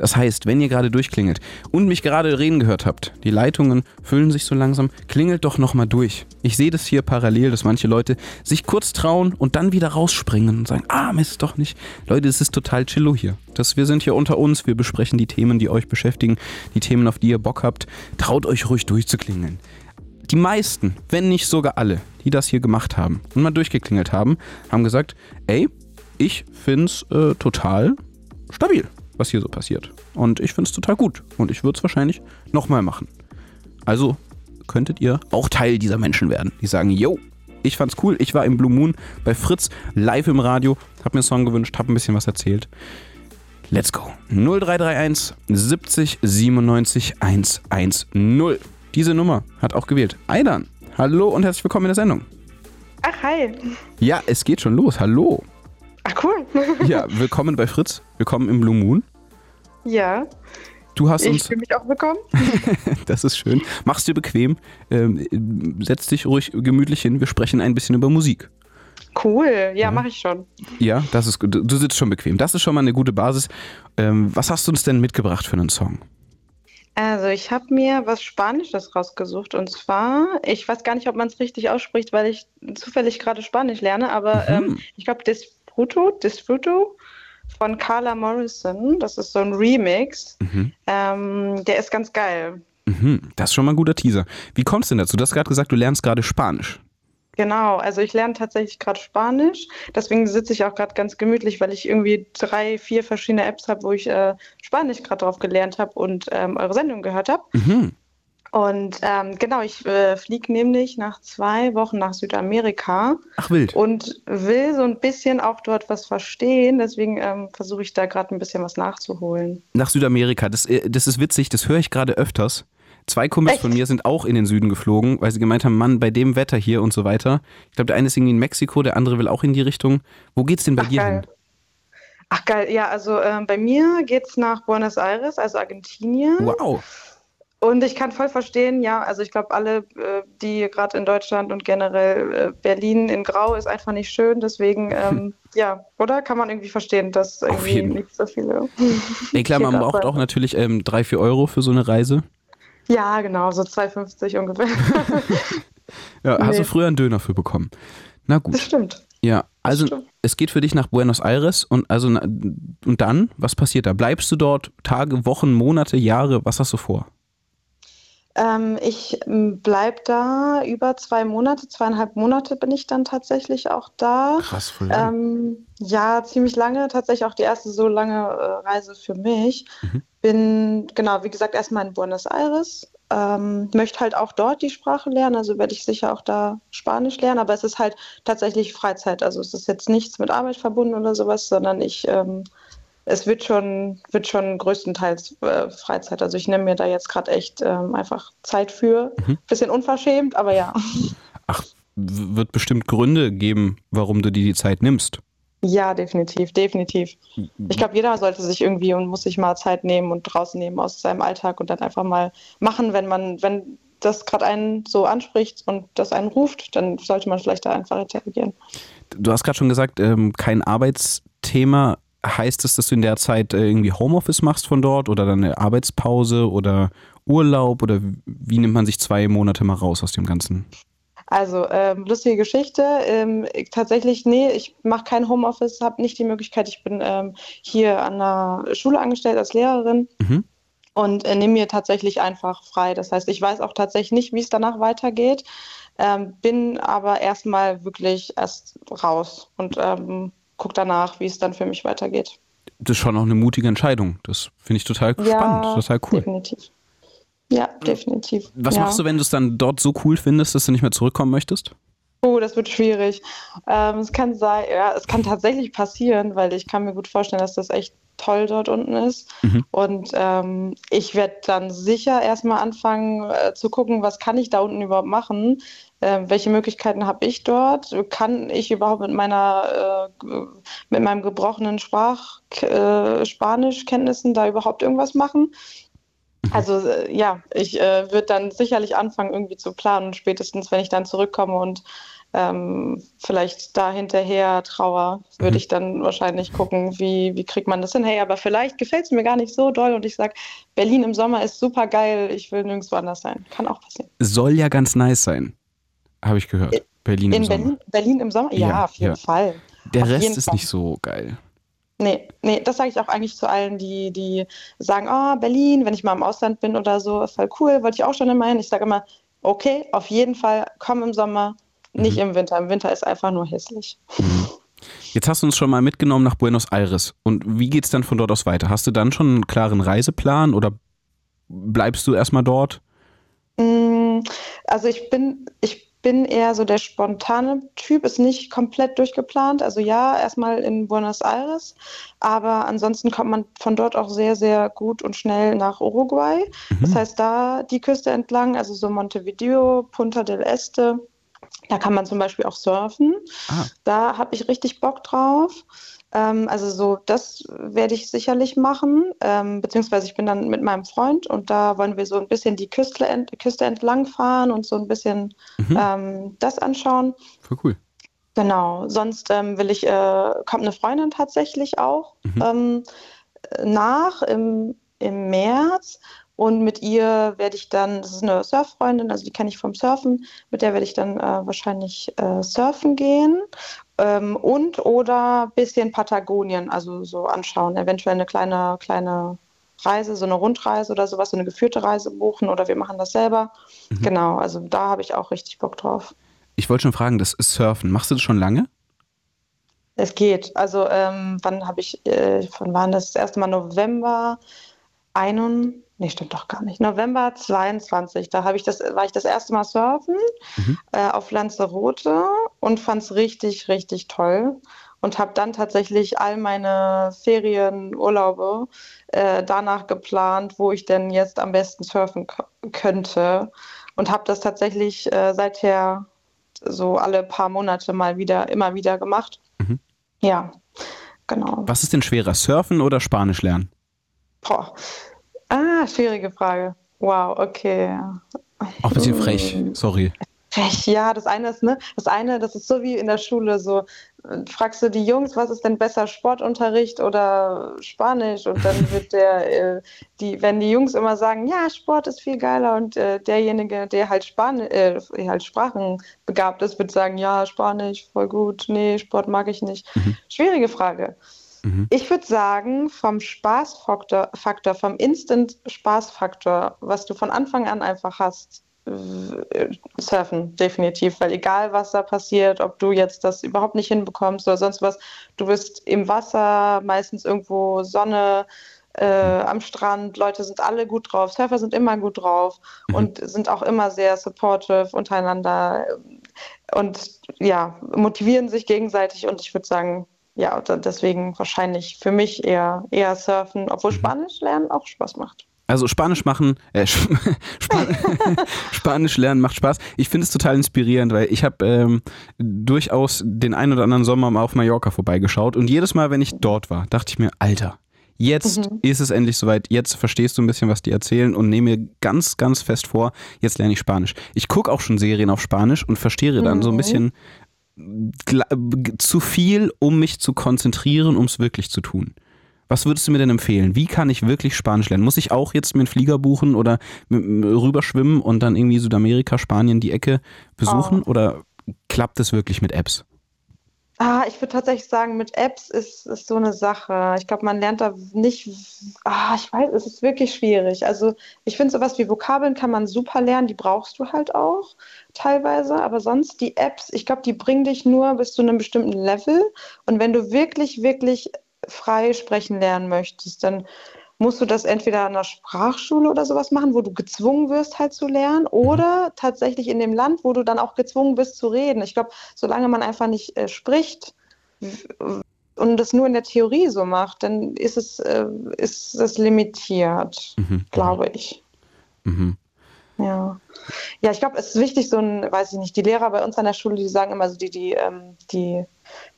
Das heißt, wenn ihr gerade durchklingelt und mich gerade reden gehört habt, die Leitungen füllen sich so langsam, klingelt doch nochmal durch. Ich sehe das hier parallel, dass manche Leute sich kurz trauen und dann wieder rausspringen und sagen, ah, Mist, doch nicht. Leute, es ist total chillo hier. Das, wir sind hier unter uns, wir besprechen die Themen, die euch beschäftigen, die Themen, auf die ihr Bock habt. Traut euch ruhig durchzuklingeln. Die meisten, wenn nicht sogar alle, die das hier gemacht haben und mal durchgeklingelt haben, haben gesagt, ey, ich find's äh, total stabil was hier so passiert. Und ich finde es total gut. Und ich würde es wahrscheinlich nochmal machen. Also könntet ihr auch Teil dieser Menschen werden, die sagen, yo, ich fand's cool, ich war im Blue Moon bei Fritz live im Radio, hab mir einen Song gewünscht, hab ein bisschen was erzählt. Let's go. 0331 70 97 110. Diese Nummer hat auch gewählt. Aidan, hallo und herzlich willkommen in der Sendung. Ach, hi. Ja, es geht schon los. Hallo. Ach, cool. [LAUGHS] Ja, willkommen bei Fritz. Willkommen im Blue Moon. Ja. Du hast Ich uns. fühle mich auch willkommen. [LAUGHS] Das ist schön. Mach's dir bequem. Ähm, setz dich ruhig gemütlich hin. Wir sprechen ein bisschen über Musik. Cool. Ja, mache ich schon. Ja, das ist gut. Du sitzt schon bequem. Das ist schon mal eine gute Basis. Ähm, was hast du uns denn mitgebracht für einen Song? Also, ich habe mir was Spanisches rausgesucht. Und zwar, ich weiß gar nicht, ob man es richtig ausspricht, weil ich zufällig gerade Spanisch lerne, aber ähm, ich glaube, Disfruto, Disfruto von Carla Morrison. Das ist so ein Remix. Ähm, der ist ganz geil. Mhm, das ist schon mal ein guter Teaser. Wie kommst du denn dazu? Du hast gerade gesagt, du lernst gerade Spanisch. Genau, also ich lerne tatsächlich gerade Spanisch. Deswegen sitze ich auch gerade ganz gemütlich, weil ich irgendwie drei, vier verschiedene Apps habe, wo ich äh, Spanisch gerade drauf gelernt habe und ähm, eure Sendung gehört habe. Mhm. Und ähm, genau, ich äh, fliege nämlich nach zwei Wochen nach Südamerika Ach, wild. und will so ein bisschen auch dort was verstehen. Deswegen ähm, versuche ich da gerade ein bisschen was nachzuholen. Nach Südamerika. Das, äh, das ist witzig, das höre ich gerade öfters. Zwei Kumpels Echt? von mir sind auch in den Süden geflogen, weil sie gemeint haben, Mann, bei dem Wetter hier und so weiter. Ich glaube, der eine ist irgendwie in Mexiko, der andere will auch in die Richtung. Wo geht's denn bei Ach, dir geil. hin? Ach geil, ja, also ähm, bei mir geht's nach Buenos Aires, also Argentinien. Wow. Und ich kann voll verstehen, ja, also ich glaube, alle, äh, die gerade in Deutschland und generell äh, Berlin in Grau ist einfach nicht schön. Deswegen, [LAUGHS] ähm, ja, oder? Kann man irgendwie verstehen, dass irgendwie nicht so viele. [LAUGHS] Ey, klar, man braucht auch natürlich ähm, drei, vier Euro für so eine Reise. Ja, genau, so 2,50 ungefähr. [LAUGHS] Ja, hast du Nee. früher einen Döner für bekommen. Na das gut. stimmt. Ja, also stimmt. es geht für dich nach Buenos Aires und also und dann, was passiert da? Bleibst du dort Tage, Wochen, Monate, Jahre? Was hast du vor? Ähm, ich ähm, bleib da über zwei Monate, zweieinhalb Monate bin ich dann tatsächlich auch da. Krass, voll. Ähm, ja, ziemlich lange, tatsächlich auch die erste so lange äh, Reise für mich. Mhm. Bin, genau, wie gesagt, erstmal in Buenos Aires. Ähm, möchte halt auch dort die Sprache lernen, also werde ich sicher auch da Spanisch lernen, aber es ist halt tatsächlich Freizeit. Also es ist jetzt nichts mit Arbeit verbunden oder sowas, sondern ich, ähm, es wird schon, wird schon größtenteils äh, Freizeit. Also ich nehme mir da jetzt gerade echt ähm, einfach Zeit für. Bisschen unverschämt, aber ja. Ach, wird bestimmt Gründe geben, warum du dir die Zeit nimmst. Ja, definitiv, definitiv. Ich glaube, jeder sollte sich irgendwie und muss sich mal Zeit nehmen und rausnehmen aus seinem Alltag und dann einfach mal machen, wenn man, wenn das gerade einen so anspricht und das einen ruft, dann sollte man vielleicht da einfach interagieren. Du hast gerade schon gesagt, ähm, kein Arbeitsthema. Heißt es, dass du in der Zeit äh, irgendwie Homeoffice machst von dort oder dann eine Arbeitspause oder Urlaub oder wie nimmt man sich zwei Monate mal raus aus dem Ganzen? Also, ähm, lustige Geschichte. Ähm, ich, tatsächlich, nee, ich mache kein Homeoffice, habe nicht die Möglichkeit. Ich bin ähm, hier an der Schule angestellt als Lehrerin Mhm. und äh, nehme mir tatsächlich einfach frei. Das heißt, ich weiß auch tatsächlich nicht, wie es danach weitergeht, ähm, bin aber erstmal wirklich erst raus und ähm, gucke danach, wie es dann für mich weitergeht. Das ist schon auch eine mutige Entscheidung. Das finde ich total spannend, total cool. Definitiv. Ja, definitiv. Was ja. machst du, wenn du es dann dort so cool findest, dass du nicht mehr zurückkommen möchtest? Oh, das wird schwierig. Ähm, es kann sein, ja, es kann tatsächlich passieren, weil ich kann mir gut vorstellen, dass das echt toll dort unten ist. Mhm. Und ähm, ich werde dann sicher erstmal anfangen äh, zu gucken, was kann ich da unten überhaupt machen? Äh, welche Möglichkeiten habe ich dort? Kann ich überhaupt mit meiner äh, mit meinem gebrochenen Sprach äh, Spanischkenntnissen da überhaupt irgendwas machen? Also äh, ja, ich äh, würde dann sicherlich anfangen, irgendwie zu planen, spätestens wenn ich dann zurückkomme und ähm, vielleicht da hinterher trauer, würde Mhm. ich dann wahrscheinlich gucken, wie, wie kriegt man das hin. Hey, aber vielleicht gefällt es mir gar nicht so doll und ich sage, Berlin im Sommer ist super geil, ich will nirgendwo anders sein. Kann auch passieren. Soll ja ganz nice sein, habe ich gehört. Berlin im In Sommer. Berlin, Berlin im Sommer? Ja, Ja, auf jeden ja. Fall. Der auf Rest ist Fall. nicht so geil. Nee, nee, das sage ich auch eigentlich zu allen, die, die sagen, oh, Berlin, wenn ich mal im Ausland bin oder so, ist voll cool, wollte ich auch schon immer hin. Ich sage immer, okay, auf jeden Fall, komm im Sommer, nicht Mhm. im Winter. Im Winter ist einfach nur hässlich. Jetzt hast du uns schon mal mitgenommen nach Buenos Aires. Und wie geht's dann von dort aus weiter? Hast du dann schon einen klaren Reiseplan oder bleibst du erstmal dort? Mm, Also ich bin, ich bin eher so der spontane Typ, ist nicht komplett durchgeplant. Also ja, erstmal in Buenos Aires, aber ansonsten kommt man von dort auch sehr, sehr gut und schnell nach Uruguay. Das heißt, da die Küste entlang, also so Montevideo, Punta del Este, da kann man zum Beispiel auch surfen. Ah. Da habe ich richtig Bock drauf. Ähm, also so, das werde ich sicherlich machen. Ähm, beziehungsweise ich bin dann mit meinem Freund und da wollen wir so ein bisschen die Küste, ent Küste entlang fahren und so ein bisschen Mhm. ähm, das anschauen. Voll cool. Genau. Sonst ähm, will ich, äh, kommt eine Freundin tatsächlich auch Mhm. ähm, nach im, im März. Und mit ihr werde ich dann, das ist eine Surffreundin, also die kenne ich vom Surfen, mit der werde ich dann äh, wahrscheinlich äh, surfen gehen. Ähm, und oder ein bisschen Patagonien, also so anschauen, eventuell eine kleine, kleine Reise, so eine Rundreise oder sowas, so eine geführte Reise buchen oder wir machen das selber. Genau, also da habe ich auch richtig Bock drauf. Ich wollte schon fragen, das ist Surfen. Machst du das schon lange? Es geht. Also, ähm, wann habe ich, äh, von wann das, das erste Mal November 21, nee, stimmt doch gar nicht. November 22, da habe ich das, war ich das erste Mal surfen äh, auf Lanzarote und fand es richtig, richtig toll. Und habe dann tatsächlich all meine Ferienurlaube äh, danach geplant, wo ich denn jetzt am besten surfen könnte. Und habe das tatsächlich äh, seither so alle paar Monate mal wieder, immer wieder gemacht. Mhm. Ja, genau. Was ist denn schwerer, Surfen oder Spanisch lernen? Boah. Ah, schwierige Frage. Wow, okay. Auch ein bisschen frech, sorry. Frech, ja, das eine ist, ne, das eine, das ist so wie in der Schule, so fragst du die Jungs, was ist denn besser, Sportunterricht oder Spanisch? Und dann wird [LAUGHS] der, äh, die, wenn die Jungs immer sagen, ja, Sport ist viel geiler und äh, derjenige, der halt Spanisch, äh, halt sprachenbegabt ist, wird sagen, ja, Spanisch, voll gut, nee, Sport mag ich nicht. Schwierige Frage. Mhm. Ich würde sagen, vom Spaßfaktor, Faktor, vom Instant-Spaßfaktor, was du von Anfang an einfach hast, äh, surfen, definitiv. Weil egal, was da passiert, ob du jetzt das überhaupt nicht hinbekommst oder sonst was, du bist im Wasser, meistens irgendwo Sonne, äh, am Strand, Leute sind alle gut drauf, Surfer sind immer gut drauf und sind auch immer sehr supportive untereinander und ja, motivieren sich gegenseitig und ich würde sagen, ja, deswegen wahrscheinlich für mich eher, eher Surfen, obwohl Spanisch lernen auch Spaß macht. Also Spanisch machen, äh, [LAUGHS] Sp Span [LAUGHS] Spanisch lernen macht Spaß. Ich finde es total inspirierend, weil ich habe ähm, durchaus den einen oder anderen Sommer mal auf Mallorca vorbeigeschaut und jedes Mal, wenn ich dort war, dachte ich mir, Alter, jetzt ist es endlich soweit, jetzt verstehst du ein bisschen, was die erzählen und nehme mir ganz, ganz fest vor, jetzt lerne ich Spanisch. Ich gucke auch schon Serien auf Spanisch und verstehe dann so ein bisschen gla- zu viel, um mich zu konzentrieren, um es wirklich zu tun. Was würdest du mir denn empfehlen? Wie kann ich wirklich Spanisch lernen? Muss ich auch jetzt mir einen Flieger buchen oder rüberschwimmen und dann irgendwie Südamerika, Spanien die Ecke besuchen? Oder klappt es wirklich mit Apps? Ah, ich würde tatsächlich sagen, mit Apps ist, ist so eine Sache. Ich glaube, man lernt da nicht. Ah, ich weiß, es ist wirklich schwierig. Also, ich finde, sowas wie Vokabeln kann man super lernen, die brauchst du halt auch teilweise. Aber sonst die Apps, ich glaube, die bringen dich nur bis zu einem bestimmten Level. Und wenn du wirklich, wirklich frei sprechen lernen möchtest, dann musst du das entweder an der Sprachschule oder sowas machen, wo du gezwungen wirst halt zu lernen, oder tatsächlich in dem Land, wo du dann auch gezwungen bist zu reden. Ich glaube, solange man einfach nicht äh, spricht und das nur in der Theorie so macht, dann ist es, äh, ist es limitiert, Mhm. glaube ich. Mhm. Ja. Ja, ich glaube, es ist wichtig, so ein, weiß ich nicht, die Lehrer bei uns an der Schule, die sagen immer so, die, die, ähm, die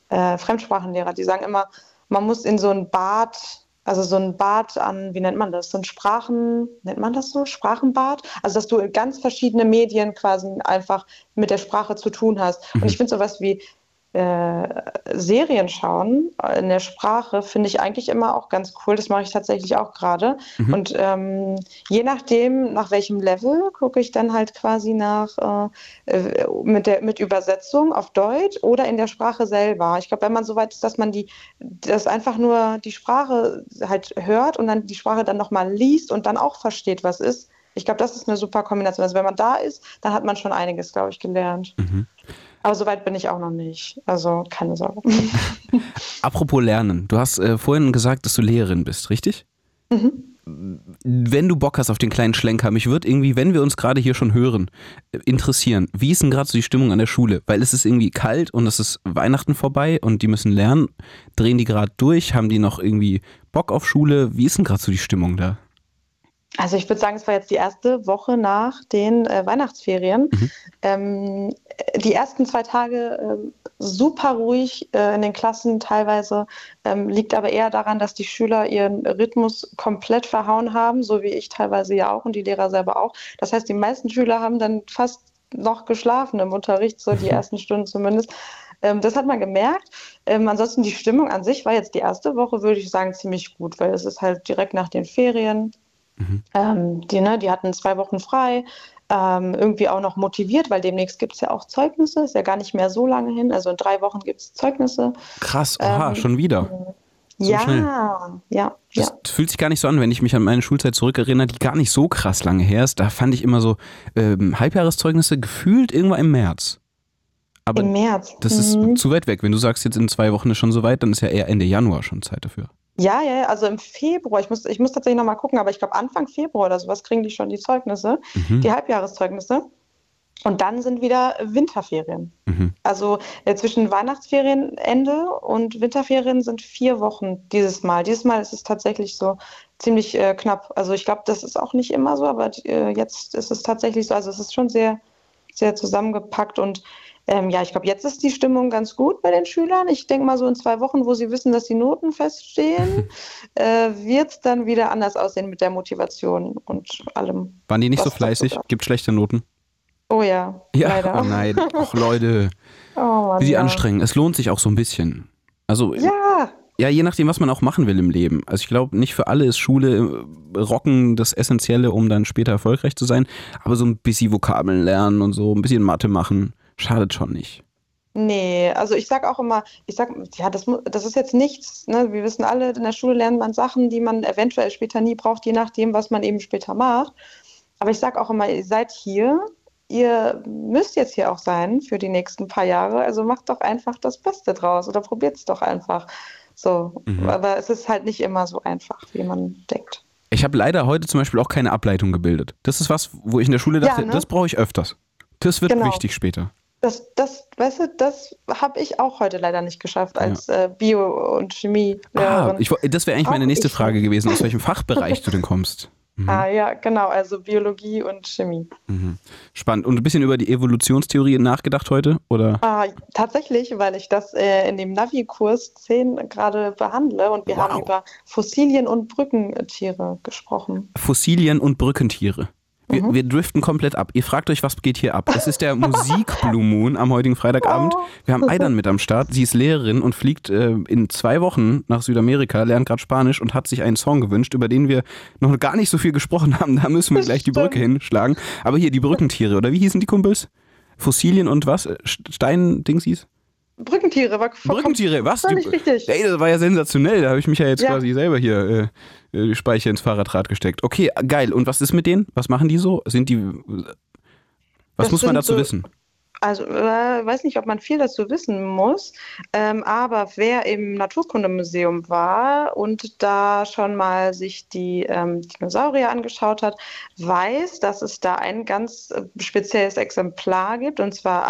äh, Fremdsprachenlehrer, die sagen immer, man muss in so ein Bad, also so ein Bad an, wie nennt man das? So ein Sprachen, nennt man das so? Sprachenbad? Also, dass du in ganz verschiedene Medien quasi einfach mit der Sprache zu tun hast. Und ich finde sowas wie äh, Serien schauen in der Sprache finde ich eigentlich immer auch ganz cool. Das mache ich tatsächlich auch gerade. Und ähm, je nachdem, nach welchem Level, gucke ich dann halt quasi nach äh, äh, mit, der, mit Übersetzung auf Deutsch oder in der Sprache selber. Ich glaube, wenn man so weit ist, dass man die, das einfach nur die Sprache halt hört und dann die Sprache dann nochmal liest und dann auch versteht, was ist. Ich glaube, das ist eine super Kombination. Also wenn man da ist, dann hat man schon einiges, glaube ich, gelernt. Aber so weit bin ich auch noch nicht. Also keine Sorge. [LAUGHS] Apropos Lernen, du hast äh, vorhin gesagt, dass du Lehrerin bist, richtig? Wenn du Bock hast auf den kleinen Schlenker, mich wird irgendwie, wenn wir uns gerade hier schon hören, äh, interessieren, wie ist denn gerade so die Stimmung an der Schule? Weil es ist irgendwie kalt und es ist Weihnachten vorbei und die müssen lernen. Drehen die gerade durch? Haben die noch irgendwie Bock auf Schule? Wie ist denn gerade so die Stimmung da? Also ich würde sagen, es war jetzt die erste Woche nach den äh, Weihnachtsferien. Ähm, die ersten zwei Tage ähm, super ruhig äh, in den Klassen teilweise, ähm, liegt aber eher daran, dass die Schüler ihren Rhythmus komplett verhauen haben, so wie ich teilweise ja auch und die Lehrer selber auch. Das heißt, die meisten Schüler haben dann fast noch geschlafen im Unterricht, so die ersten Stunden zumindest. Ähm, das hat man gemerkt. Ähm, ansonsten die Stimmung an sich war jetzt die erste Woche, würde ich sagen, ziemlich gut, weil es ist halt direkt nach den Ferien. Ähm, die, ne, die hatten zwei Wochen frei, ähm, irgendwie auch noch motiviert, weil demnächst gibt es ja auch Zeugnisse, ist ja gar nicht mehr so lange hin. Also in drei Wochen gibt es Zeugnisse. Krass, oha, Ähm, schon wieder. So ja, schnell. ja, ja. Das fühlt sich gar nicht so an, wenn ich mich an meine Schulzeit zurückerinnere, die gar nicht so krass lange her ist. Da fand ich immer so ähm, Halbjahreszeugnisse gefühlt irgendwann im März. Aber Im März. das ist Mhm. zu weit weg. Wenn du sagst, jetzt in zwei Wochen ist schon so weit, dann ist ja eher Ende Januar schon Zeit dafür. Ja, ja, ja, also im Februar, ich muss, ich muss tatsächlich nochmal gucken, aber ich glaube Anfang Februar oder sowas kriegen die schon die Zeugnisse, Mhm. die Halbjahreszeugnisse. Und dann sind wieder Winterferien. Mhm. Also äh, zwischen Weihnachtsferienende und Winterferien sind vier Wochen dieses Mal. Dieses Mal ist es tatsächlich so ziemlich äh, knapp. Also ich glaube, das ist auch nicht immer so, aber äh, jetzt ist es tatsächlich so. Also es ist schon sehr, sehr zusammengepackt und ähm, ja, ich glaube, jetzt ist die Stimmung ganz gut bei den Schülern. Ich denke mal so in zwei Wochen, wo sie wissen, dass die Noten feststehen, [LAUGHS] äh, wird es dann wieder anders aussehen mit der Motivation und allem. Waren die nicht so fleißig? Gibt schlechte Noten? Oh ja, Ja, leider. oh nein. [LAUGHS] Och Leute, Oh Mann, wie sie ja. anstrengen. Es lohnt sich auch so ein bisschen. Also Ja, Ja, je nachdem, was man auch machen will im Leben. Also ich glaube, nicht für alle ist Schule äh, Rocken das Essentielle, um dann später erfolgreich zu sein. Aber so ein bisschen Vokabeln lernen und so, ein bisschen Mathe machen, schadet schon nicht. Nee, also ich sag auch immer, ich sag, ja, das, das ist jetzt nichts, ne? Wir wissen alle, in der Schule lernt man Sachen, die man eventuell später nie braucht, je nachdem, was man eben später macht. Aber ich sag auch immer, ihr seid hier, ihr müsst jetzt hier auch sein für die nächsten paar Jahre, also macht doch einfach das Beste draus oder probiert es doch einfach. So, Mhm. aber es ist halt nicht immer so einfach, wie man denkt. Ich habe leider heute zum Beispiel auch keine Ableitung gebildet. Das ist was, wo ich in der Schule Ja, dachte, ne? das brauche ich öfters. Das wird Genau. wichtig später. Das, das, weißt du, das habe ich auch heute leider nicht geschafft als äh, Bio- und Chemie. Ah, ich, das wäre eigentlich meine Auch nächste Frage gewesen, aus welchem [LAUGHS] Fachbereich du denn kommst. Mhm. Ah ja, genau, also Biologie und Chemie. Mhm. Spannend. Und ein bisschen über die Evolutionstheorie nachgedacht heute? Oder? Ah, tatsächlich, weil ich das äh, in dem Navi-Kurs 10 gerade behandle und wir Wow. haben über Fossilien und Brückentiere gesprochen. Fossilien und Brückentiere. Wir, Mhm. wir driften komplett ab. Ihr fragt euch, was geht hier ab? Es ist der [LAUGHS] Musik Blue Moon am heutigen Freitagabend. Wir haben Aidan mit am Start. Sie ist Lehrerin und fliegt äh, in zwei Wochen nach Südamerika, lernt gerade Spanisch und hat sich einen Song gewünscht, über den wir noch gar nicht so viel gesprochen haben. Da müssen wir gleich die Brücke hinschlagen. Aber hier die Brückentiere, oder wie hießen die Kumpels? Fossilien und was? Äh, Stein-Dingsies? Brückentiere war vollkommen- Brückentiere, was? Völlig richtig. Ey, das war ja sensationell. Da habe ich mich ja jetzt Ja. quasi selber hier äh, äh, die Speicher ins Fahrradrad gesteckt. Okay, geil. Und was ist mit denen? Was machen die so? Sind die. Was Das muss man dazu so- wissen? Also, äh, weiß nicht, ob man viel dazu wissen muss, ähm, aber wer im Naturkundemuseum war und da schon mal sich die ähm, Dinosaurier angeschaut hat, weiß, dass es da ein ganz äh, spezielles Exemplar gibt, und zwar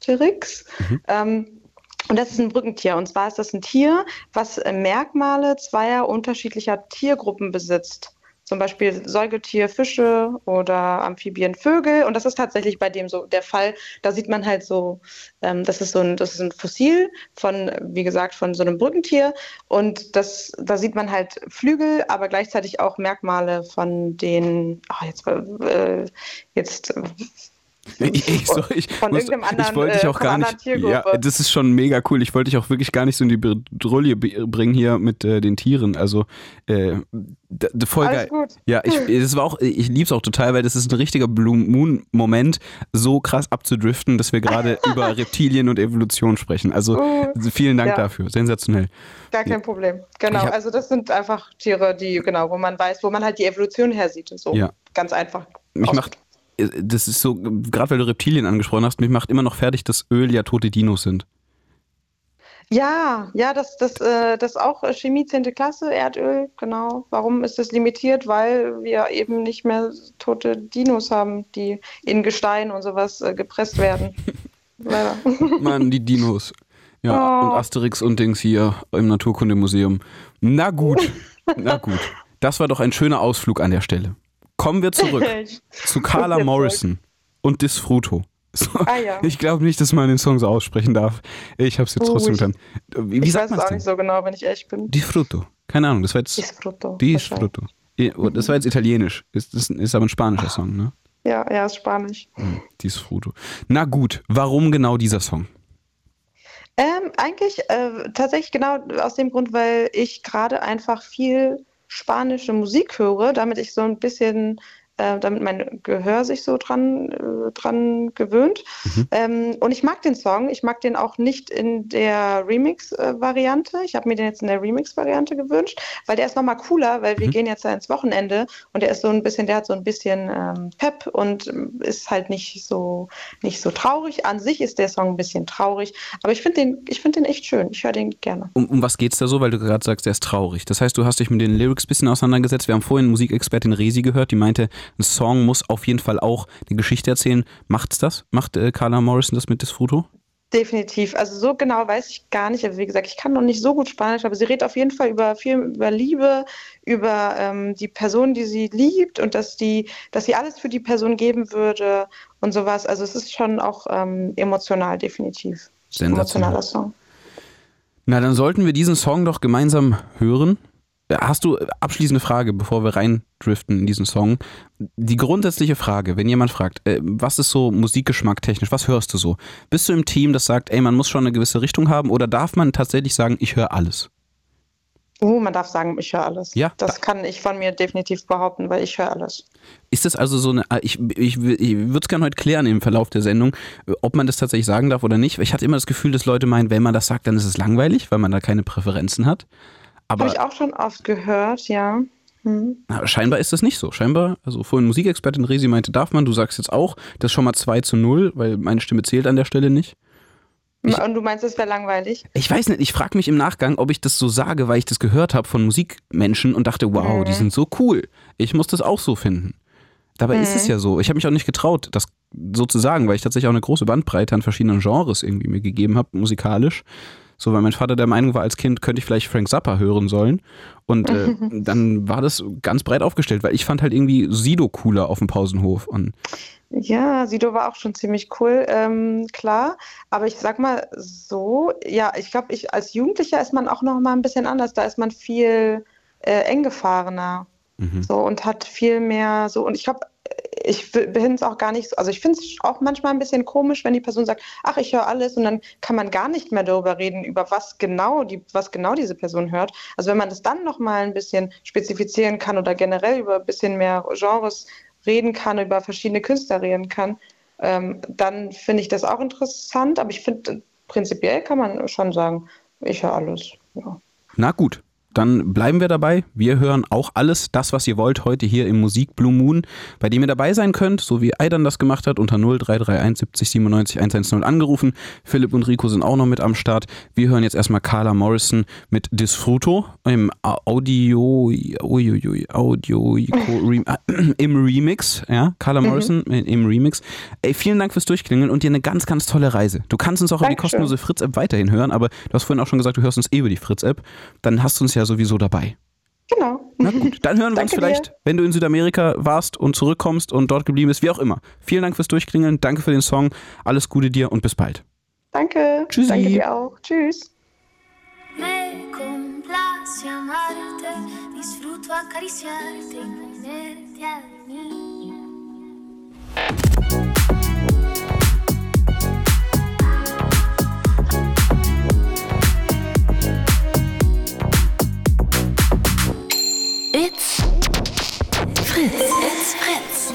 Archaeopteryx. Mhm. Ähm, und das ist ein Brückentier. Und zwar ist das ein Tier, was äh, Merkmale zweier unterschiedlicher Tiergruppen besitzt zum Beispiel Säugetier, Fische oder Amphibien, Vögel. Und das ist tatsächlich bei dem so der Fall. Da sieht man halt so, ähm, das ist so ein, das ist ein Fossil von, wie gesagt, von so einem Brückentier. Und das, da sieht man halt Flügel, aber gleichzeitig auch Merkmale von den, oh, jetzt, äh, jetzt [LAUGHS] ich, ich, so, ich, von muss, irgendeinem anderen, ich wollte dich äh, auch gar nicht. Ja, das ist schon mega cool. Ich wollte dich auch wirklich gar nicht so in die Bedrohung bringen hier mit äh, den Tieren. Also äh, voll Alles geil. Gut. Ja, ich, [LAUGHS] das war auch, ich lieb's auch total, weil das ist ein richtiger Blue Moon Moment, so krass abzudriften, dass wir gerade [LAUGHS] über Reptilien und Evolution sprechen. Also uh, vielen Dank ja. dafür. Sensationell. Gar kein. Problem. Genau. Hab, also das sind einfach Tiere, die genau, wo man weiß, wo man halt die Evolution her sieht. So ja. ganz einfach. Mich macht das ist so, gerade weil du Reptilien angesprochen hast, mich macht immer noch fertig, dass Öl ja tote Dinos sind. Ja, ja, das, das, äh, das auch Chemie 10. Klasse, Erdöl, genau. Warum ist das limitiert? Weil wir eben nicht mehr tote Dinos haben, die in Gestein und sowas äh, gepresst werden. [LAUGHS] Leider. Mann, die Dinos. Ja, oh. und Asterix und Dings hier im Naturkundemuseum. Na gut, [LAUGHS] na gut. Das war doch ein schöner Ausflug an der Stelle. Kommen wir zurück [LAUGHS] zu Carla Morrison und Disfruto. So, ah, ja. Ich glaube nicht, dass man den Song so aussprechen darf. Ich habe es jetzt oh, trotzdem getan. Wie, ich sagt weiß es auch denn? nicht so genau, wenn ich ehrlich bin. Disfruto. Keine Ahnung, das war jetzt. Disfruto. Disfruto. Das war jetzt italienisch. Ist, das ist aber ein spanischer Ach. Song, ne? Ja, ja, ist spanisch. Hm, Disfruto. Na gut, warum genau dieser Song? Ähm, eigentlich äh, tatsächlich genau aus dem Grund, weil ich gerade einfach viel spanische Musik höre, damit ich so ein bisschen äh, damit mein Gehör sich so dran, äh, dran gewöhnt. Mhm. Ähm, und ich mag den Song. Ich mag den auch nicht in der Remix-Variante. Ich habe mir den jetzt in der Remix-Variante gewünscht, weil der ist nochmal cooler, weil mhm. wir gehen jetzt ins Wochenende und der ist so ein bisschen, der hat so ein bisschen ähm, Pep und ist halt nicht so, nicht so traurig. An sich ist der Song ein bisschen traurig, aber ich finde den, ich den echt schön. Ich höre den gerne. Um, um was es da so, weil du gerade sagst, der ist traurig. Das heißt, du hast dich mit den Lyrics ein bisschen auseinandergesetzt. Wir haben vorhin Musikexpertin Resi gehört, die meinte, ein Song muss auf jeden Fall auch eine Geschichte erzählen. Macht's das? Macht äh, Carla Morrison das mit Disfruto? Definitiv. Also so genau weiß ich gar nicht. Also wie gesagt, ich kann noch nicht so gut Spanisch, aber sie redet auf jeden Fall über viel über Liebe, über ähm, die Person, die sie liebt und dass die, dass sie alles für die Person geben würde und sowas. Also es ist schon auch ähm, emotional, definitiv. Emotionaler Song. Na, dann sollten wir diesen Song doch gemeinsam hören. Hast du abschließende Frage, bevor wir reindriften in diesen Song? Die grundsätzliche Frage, wenn jemand fragt, äh, was ist so Musikgeschmack technisch, was hörst du so? Bist du im Team, das sagt, ey, man muss schon eine gewisse Richtung haben oder darf man tatsächlich sagen, ich höre alles? Oh, man darf sagen, ich höre alles. Ja. Das kann ich von mir definitiv behaupten, weil ich höre alles. Ist das also so eine, ich, ich, ich würde es gerne heute klären im Verlauf der Sendung, ob man das tatsächlich sagen darf oder nicht. Ich hatte immer das Gefühl, dass Leute meinen, wenn man das sagt, dann ist es langweilig, weil man da keine Präferenzen hat. Habe ich auch schon oft gehört, ja. Hm. Na, scheinbar ist das nicht so. Scheinbar, also vorhin Musikexpertin Resi meinte, darf man, du sagst jetzt auch, das ist schon mal 2 zu 0, weil meine Stimme zählt an der Stelle nicht. Ich, und du meinst, das wäre langweilig? Ich weiß nicht, ich frage mich im Nachgang, ob ich das so sage, weil ich das gehört habe von Musikmenschen und dachte, wow, mhm. die sind so cool. Ich muss das auch so finden. Dabei mhm. ist es mhm. ja so. Ich habe mich auch nicht getraut, das so zu sagen, weil ich tatsächlich auch eine große Bandbreite an verschiedenen Genres irgendwie mir gegeben habe, musikalisch. So, weil mein Vater der Meinung war, als Kind könnte ich vielleicht Frank Zappa hören sollen. Und äh, [LAUGHS] dann war das ganz breit aufgestellt, weil ich fand halt irgendwie Sido cooler auf dem Pausenhof. Und ja, Sido war auch schon ziemlich cool, ähm, klar. Aber ich sag mal so, ja, ich glaube, ich als Jugendlicher ist man auch noch mal ein bisschen anders. Da ist man viel äh, eng gefahrener. Mhm. So und hat viel mehr so. Und ich glaube, ich finde es auch gar nicht so, also ich finde es auch manchmal ein bisschen komisch, wenn die Person sagt, ach, ich höre alles und dann kann man gar nicht mehr darüber reden, über was genau die, was genau diese Person hört. Also wenn man das dann nochmal ein bisschen spezifizieren kann oder generell über ein bisschen mehr Genres reden kann, über verschiedene Künstler reden kann, ähm, dann finde ich das auch interessant. Aber ich finde, prinzipiell kann man schon sagen, ich höre alles. Ja. Na gut, dann bleiben wir dabei. Wir hören auch alles, das, was ihr wollt, heute hier im Musik Blue Moon, bei dem ihr dabei sein könnt, so wie Aidan das gemacht hat, unter 0331 70 97 110 angerufen. Philipp und Rico sind auch noch mit am Start. Wir hören jetzt erstmal Carla Morrison mit Disfruto im Audio, uiuiui, Audio, [CLEARS THROAT] im Remix, ja, Carla Morrison mhm. im Remix. Ey, vielen Dank fürs Durchklingeln und dir eine ganz, ganz tolle Reise. Du kannst uns auch über die kostenlose Fritz-App weiterhin hören, aber du hast vorhin auch schon gesagt, du hörst uns eh über die Fritz-App. Dann hast du uns ja sowieso dabei. Genau. Na gut, dann hören wir [LAUGHS] uns vielleicht, dir. wenn du in Südamerika warst und zurückkommst und dort geblieben bist, wie auch immer. Vielen Dank fürs Durchklingeln, danke für den Song, alles Gute dir und bis bald. Danke. Tschüssi. Danke dir auch. Tschüss. Me complace amarte, disfruto acariciarte y ponerte a mí. It's Fritz. It's Fritz.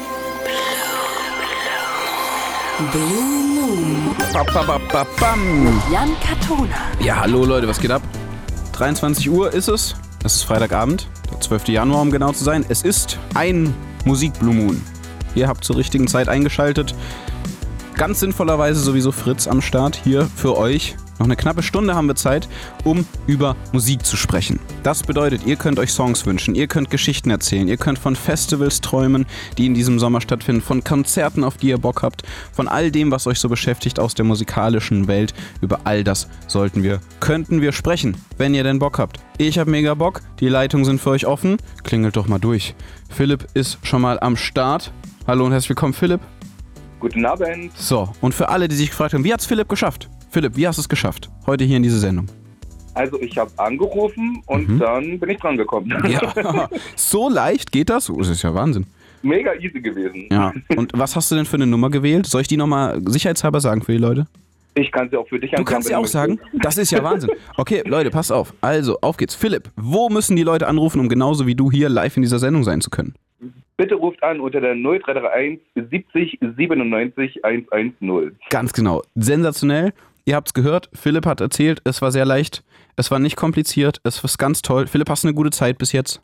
Blue Moon. Ba, ba, ba, ba, bam. Jan Katona. Ja, hallo Leute, was geht ab? 23 Uhr ist es. Es ist Freitagabend, der 12. Januar, um genau zu sein. Es ist ein Musik Blue Moon. Ihr habt zur richtigen Zeit eingeschaltet. Ganz sinnvollerweise sowieso Fritz am Start hier für euch. Noch eine knappe Stunde haben wir Zeit, um über Musik zu sprechen. Das bedeutet, ihr könnt euch Songs wünschen, ihr könnt Geschichten erzählen, ihr könnt von Festivals träumen, die in diesem Sommer stattfinden, von Konzerten, auf die ihr Bock habt, von all dem, was euch so beschäftigt aus der musikalischen Welt. Über all das sollten wir, könnten wir sprechen, wenn ihr denn Bock habt. Ich habe mega Bock, die Leitungen sind für euch offen. Klingelt doch mal durch. Philipp ist schon mal am Start. Hallo und herzlich willkommen, Philipp. Guten Abend. So, und für alle, die sich gefragt haben, wie hat's Philipp geschafft? Philipp, wie hast du es geschafft? Heute hier in diese Sendung. Also ich habe angerufen und mhm. dann bin ich dran gekommen. [LAUGHS] Ja. [LAUGHS] so leicht geht das? Oh, das ist ja Wahnsinn. Mega easy gewesen. Ja. [LAUGHS] Und was hast du denn für eine Nummer gewählt? Soll ich die nochmal sicherheitshalber sagen für die Leute? Ich kann sie auch für dich Du kannst sie auch sagen? Das ist ja Wahnsinn. Okay, Leute, passt auf. Also, auf geht's. Philipp, wo müssen die Leute anrufen, um genauso wie du hier live in dieser Sendung sein zu können? Bitte ruft an unter der 0331 70 97 110. Ganz genau. Sensationell. Ihr habt es gehört. Philipp hat erzählt, es war sehr leicht. Es war nicht kompliziert. Es war ganz toll. Philipp, hast du eine gute Zeit bis jetzt?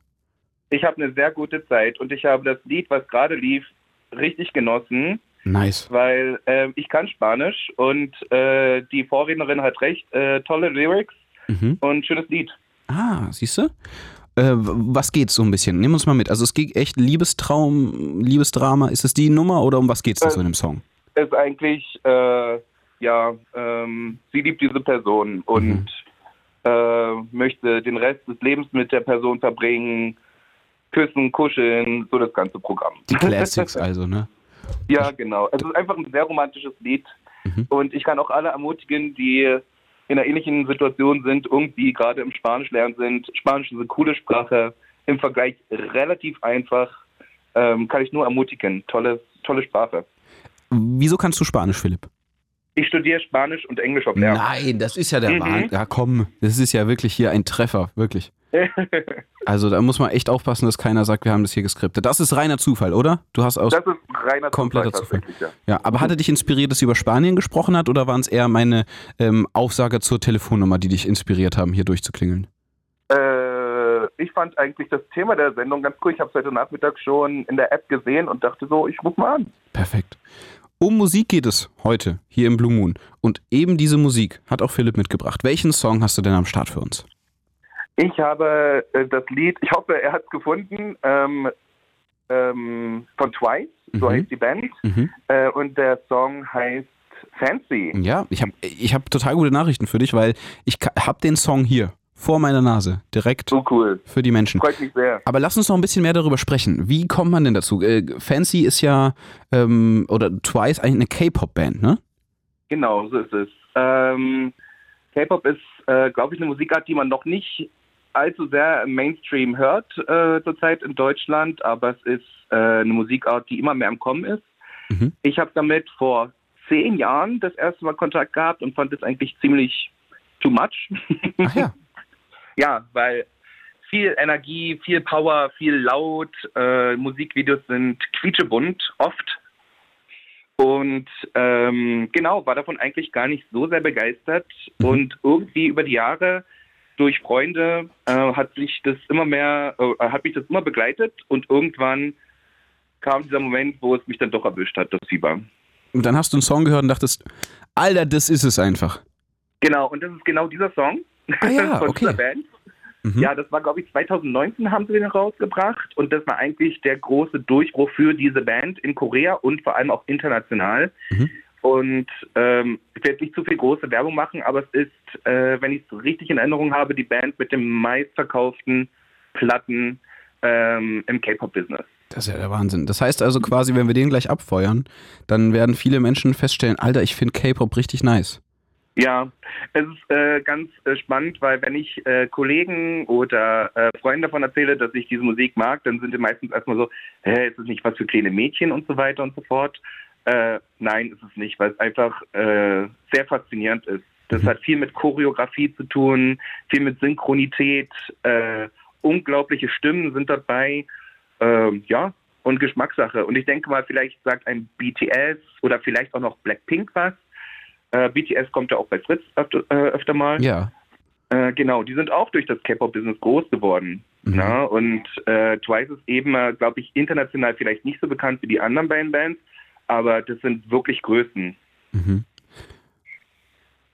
Ich habe eine sehr gute Zeit und ich habe das Lied, was gerade lief, richtig genossen. Nice. Weil äh, ich kann Spanisch und äh, die Vorrednerin hat recht. Äh, tolle Lyrics mhm. und schönes Lied. Ah, siehst du? Äh, was geht's so ein bisschen? Nimm uns mal mit. Also es geht echt Liebestraum, Liebesdrama. Ist es die Nummer oder um was geht's da so in dem Song? Es ist eigentlich, äh, ja, ähm, sie liebt diese Person und mhm. äh, möchte den Rest des Lebens mit der Person verbringen, küssen, kuscheln, so das ganze Programm. Die Classics also, ne? Ja, genau. Es ist einfach ein sehr romantisches Lied mhm. und ich kann auch alle ermutigen, die in einer ähnlichen Situation sind, irgendwie gerade im Spanischlernen sind. Spanisch ist eine coole Sprache, im Vergleich relativ einfach. Ähm, kann ich nur ermutigen. Tolle, tolle Sprache. Wieso kannst du Spanisch, Philipp? Ich studiere Spanisch und Englisch auf Lehramt. Nein, das ist ja der mhm. Wahnsinn. Ja, komm, das ist ja wirklich hier ein Treffer, wirklich. [LAUGHS] also da muss man echt aufpassen, dass keiner sagt, wir haben das hier geskriptet. Das ist reiner Zufall, oder? Du hast aus das ist reiner kompletter Zufall. Zufall. Ja. ja. aber hatte dich inspiriert, dass sie über Spanien gesprochen hat, oder waren es eher meine ähm, Aufsager zur Telefonnummer, die dich inspiriert haben, hier durchzuklingeln? Äh, ich fand eigentlich das Thema der Sendung ganz cool. Ich habe es heute Nachmittag schon in der App gesehen und dachte so, ich ruf mal an. Perfekt. Um Musik geht es heute hier im Blue Moon. Und eben diese Musik hat auch Philipp mitgebracht. Welchen Song hast du denn am Start für uns? Ich habe äh, das Lied, ich hoffe, er hat es gefunden, ähm, ähm, von Twice, so mhm. heißt die Band. Mhm. Äh, und der Song heißt Fancy. Ja, ich habe ich hab total gute Nachrichten für dich, weil ich habe den Song hier vor meiner Nase, direkt so cool. für die Menschen. Freut mich sehr. Aber lass uns noch ein bisschen mehr darüber sprechen. Wie kommt man denn dazu? Äh, Fancy ist ja, ähm, oder Twice eigentlich eine K-Pop-Band, ne? Genau, so ist es. Ähm, K-Pop ist, äh, glaube ich, eine Musikart, die man noch nicht allzu sehr im Mainstream hört äh, zurzeit in Deutschland, aber es ist äh, eine Musikart, die immer mehr im Kommen ist. Mhm. Ich habe damit vor zehn Jahren das erste Mal Kontakt gehabt und fand es eigentlich ziemlich too much. Ach ja. [LAUGHS] ja, weil viel Energie, viel Power, viel laut. Äh, Musikvideos sind quietschebunt, oft. Und ähm, genau, war davon eigentlich gar nicht so sehr begeistert. Mhm. Und irgendwie über die Jahre durch Freunde äh, hat sich das immer mehr, äh, hat mich das immer begleitet und irgendwann kam dieser Moment, wo es mich dann doch erwischt hat, das Fieber. Und dann hast du einen Song gehört und dachtest, Alter, das ist es einfach. Genau, und das ist genau dieser Song Ah ja, [LAUGHS] von okay. dieser Band. Mhm. Ja, das war, glaube ich, 2019 haben sie den rausgebracht und das war eigentlich der große Durchbruch für diese Band in Korea und vor allem auch international. Mhm. Und ähm, ich werde nicht zu viel große Werbung machen, aber es ist, äh, wenn ich es richtig in Erinnerung habe, die Band mit den meistverkauften Platten ähm, im K-Pop-Business. Das ist ja der Wahnsinn. Das heißt also quasi, wenn wir den gleich abfeuern, dann werden viele Menschen feststellen, Alter, ich finde K-Pop richtig nice. Ja, es ist äh, ganz äh, spannend, weil wenn ich äh, Kollegen oder äh, Freunden davon erzähle, dass ich diese Musik mag, dann sind die meistens erstmal so, hä, ist es nicht was für kleine Mädchen und so weiter und so fort. Äh, nein, ist es nicht, weil es einfach äh, sehr faszinierend ist. Das hat viel mit Choreografie zu tun, viel mit Synchronität, äh, unglaubliche Stimmen sind dabei, ähm, ja, und Geschmackssache. Und ich denke mal, vielleicht sagt ein BTS oder vielleicht auch noch Blackpink was. Äh, BTS kommt ja auch bei Fritz öfter, äh, öfter mal. Ja. Äh, genau, die sind auch durch das K-Pop-Business groß geworden. Mhm. Na? Und äh, Twice ist eben, äh, glaube ich, international vielleicht nicht so bekannt wie die anderen beiden Bands, aber das sind wirklich Größen. Mhm.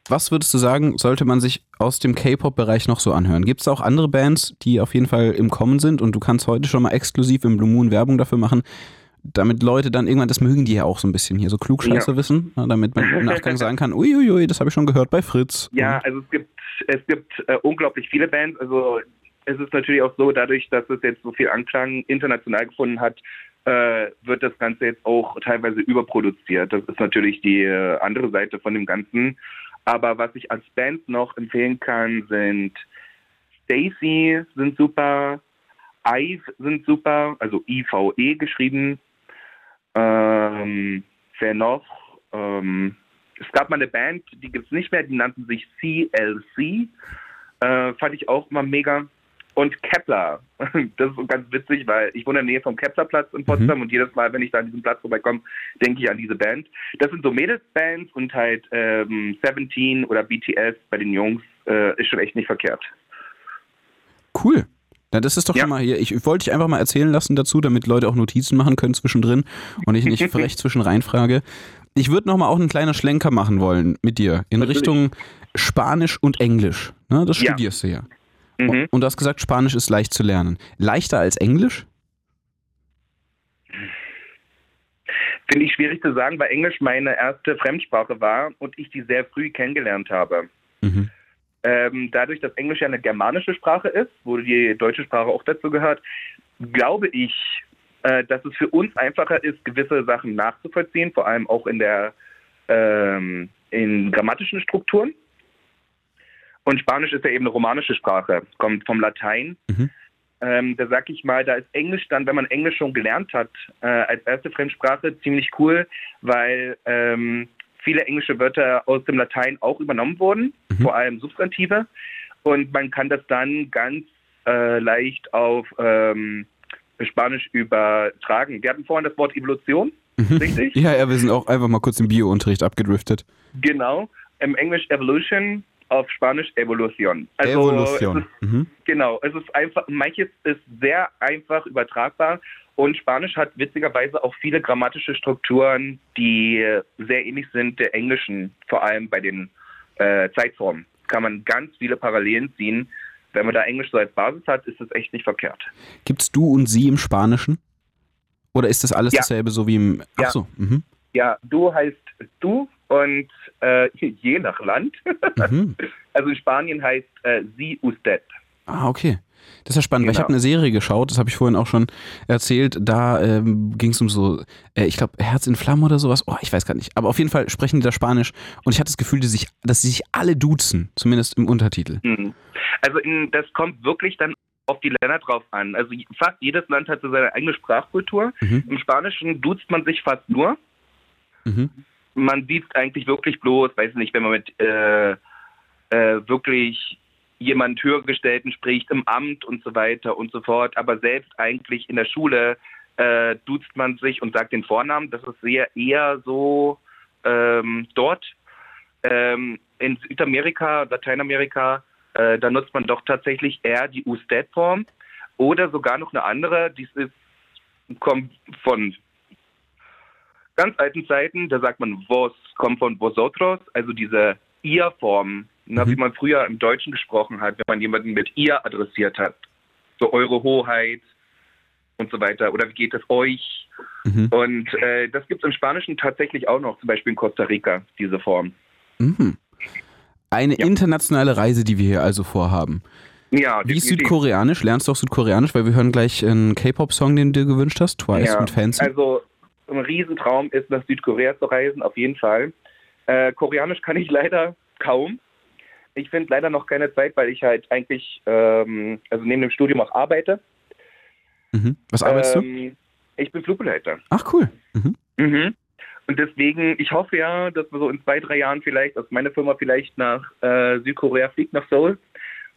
Was würdest du sagen, sollte man sich aus dem K-Pop-Bereich noch so anhören? Gibt es auch andere Bands, die auf jeden Fall im Kommen sind und du kannst heute schon mal exklusiv im Blue Moon Werbung dafür machen, damit Leute dann irgendwann, das mögen die ja auch so ein bisschen hier, so Klugscheiße Ja. wissen, na, damit man im Nachgang [LAUGHS] sagen kann, uiuiui, das habe ich schon gehört bei Fritz. Ja, also es gibt, es gibt äh, unglaublich viele Bands. Also es ist natürlich auch so, dadurch, dass es jetzt so viel Anklang international gefunden hat, äh, wird das Ganze jetzt auch teilweise überproduziert. Das ist natürlich die äh, andere Seite von dem Ganzen. Aber was ich als Band noch empfehlen kann, sind Stacy sind super, Ive sind super, also IVE geschrieben. Ähm, wer noch? Ähm, es gab mal eine Band, die gibt es nicht mehr, die nannten sich CLC. Äh, fand ich auch immer mega. Und Kepler. [LAUGHS] Das ist ganz witzig, weil ich wohne in der Nähe vom Keplerplatz in Potsdam und jedes Mal, wenn ich da an diesem Platz vorbeikomme, denke ich an diese Band. Das sind so Mädelsbands und halt ähm, Seventeen oder BTS bei den Jungs äh, ist schon echt nicht verkehrt. Cool. Na, das ist doch Ja. schon mal hier. Ich wollte dich einfach mal erzählen lassen dazu, damit Leute auch Notizen machen können zwischendrin und ich nicht [LAUGHS] frech zwischen reinfrage. Ich würde nochmal auch einen kleinen Schlenker machen wollen mit dir in Natürlich. Richtung Spanisch und Englisch. Ne, das Ja. studierst du ja. Mhm. Und du hast gesagt, Spanisch ist leicht zu lernen. Leichter als Englisch? Finde ich schwierig zu sagen, weil Englisch meine erste Fremdsprache war und ich die sehr früh kennengelernt habe. Mhm. Ähm, dadurch, dass Englisch ja eine germanische Sprache ist, wo die deutsche Sprache auch dazu gehört, glaube ich, äh, dass es für uns einfacher ist, gewisse Sachen nachzuvollziehen, vor allem auch in der ähm, in grammatischen Strukturen. Und Spanisch ist ja eben eine romanische Sprache, kommt vom Latein. Mhm. Ähm, da sag ich mal, da ist Englisch dann, wenn man Englisch schon gelernt hat, äh, als erste Fremdsprache ziemlich cool, weil ähm, viele englische Wörter aus dem Latein auch übernommen wurden, Mhm. vor allem Substantive. Und man kann das dann ganz äh, leicht auf ähm, Spanisch übertragen. Wir hatten vorhin das Wort Evolution, richtig? Ja, ja, wir sind auch einfach mal kurz im Bio-Unterricht abgedriftet. Genau. Im Englisch Evolution, auf Spanisch Evolution. Also Evolution. Ist, Mhm. Genau, es ist einfach, manches ist sehr einfach übertragbar und Spanisch hat witzigerweise auch viele grammatische Strukturen, die sehr ähnlich sind der englischen, vor allem bei den äh, Zeitformen. Kann man ganz viele Parallelen ziehen. Wenn man da Englisch so als Basis hat, ist es echt nicht verkehrt. Gibt's du und sie im Spanischen? Oder ist das alles Ja. dasselbe, so wie im. Ach Ja. so. Mhm. Ja, du heißt du und äh, [LAUGHS] je nach Land. Mhm. Also in Spanien heißt äh, sie usted. Ah, okay. Das ist ja spannend, weil ich Genau. habe eine Serie geschaut, das habe ich vorhin auch schon erzählt. Da ähm, ging es um so, äh, ich glaube, Herz in Flammen oder sowas. Oh, ich weiß gar nicht. Aber auf jeden Fall sprechen die da Spanisch und ich hatte das Gefühl, dass, sich, dass sie sich alle duzen, zumindest im Untertitel. Mhm. Also in, das kommt wirklich dann auf die Länder drauf an. Also fast jedes Land hat so seine eigene Sprachkultur. Mhm. Im Spanischen duzt man sich fast nur. Mhm. Man sieht eigentlich wirklich bloß, weiß nicht, wenn man mit äh, äh, wirklich jemand Höhergestellten spricht, im Amt und so weiter und so fort. Aber selbst eigentlich in der Schule äh, duzt man sich und sagt den Vornamen. Das ist sehr eher so ähm, dort. Ähm, in Südamerika, Lateinamerika äh, da nutzt man doch tatsächlich eher die Usted-Form oder sogar noch eine andere, die ist, kommt von ganz alten Zeiten, da sagt man vos, kommt von vosotros, also diese ihr-Form, na, wie man früher im Deutschen gesprochen hat, wenn man jemanden mit ihr adressiert hat. So eure Hoheit und so weiter. Oder wie geht es euch? Mhm. Und äh, das gibt es im Spanischen tatsächlich auch noch, zum Beispiel in Costa Rica, diese Form. Mhm. Eine internationale Reise, die wir hier also vorhaben. Ja, Wie ist definitiv. Südkoreanisch? Lernst du auch Südkoreanisch? Weil wir hören gleich einen K-Pop-Song, den du dir gewünscht hast. Twice Ja, mit Fancy. Also ein Riesentraum ist, nach Südkorea zu reisen, auf jeden Fall. Äh, Koreanisch kann ich leider kaum. Ich finde leider noch keine Zeit, weil ich halt eigentlich, ähm, also neben dem Studium auch arbeite. mhm. Was arbeitest du? ähm, Ich bin Flugbegleiter. Ach, cool. Mhm. Mhm. Und deswegen, ich hoffe ja, dass wir so in zwei, drei Jahren vielleicht, dass meine Firma vielleicht nach äh, Südkorea fliegt, nach Seoul.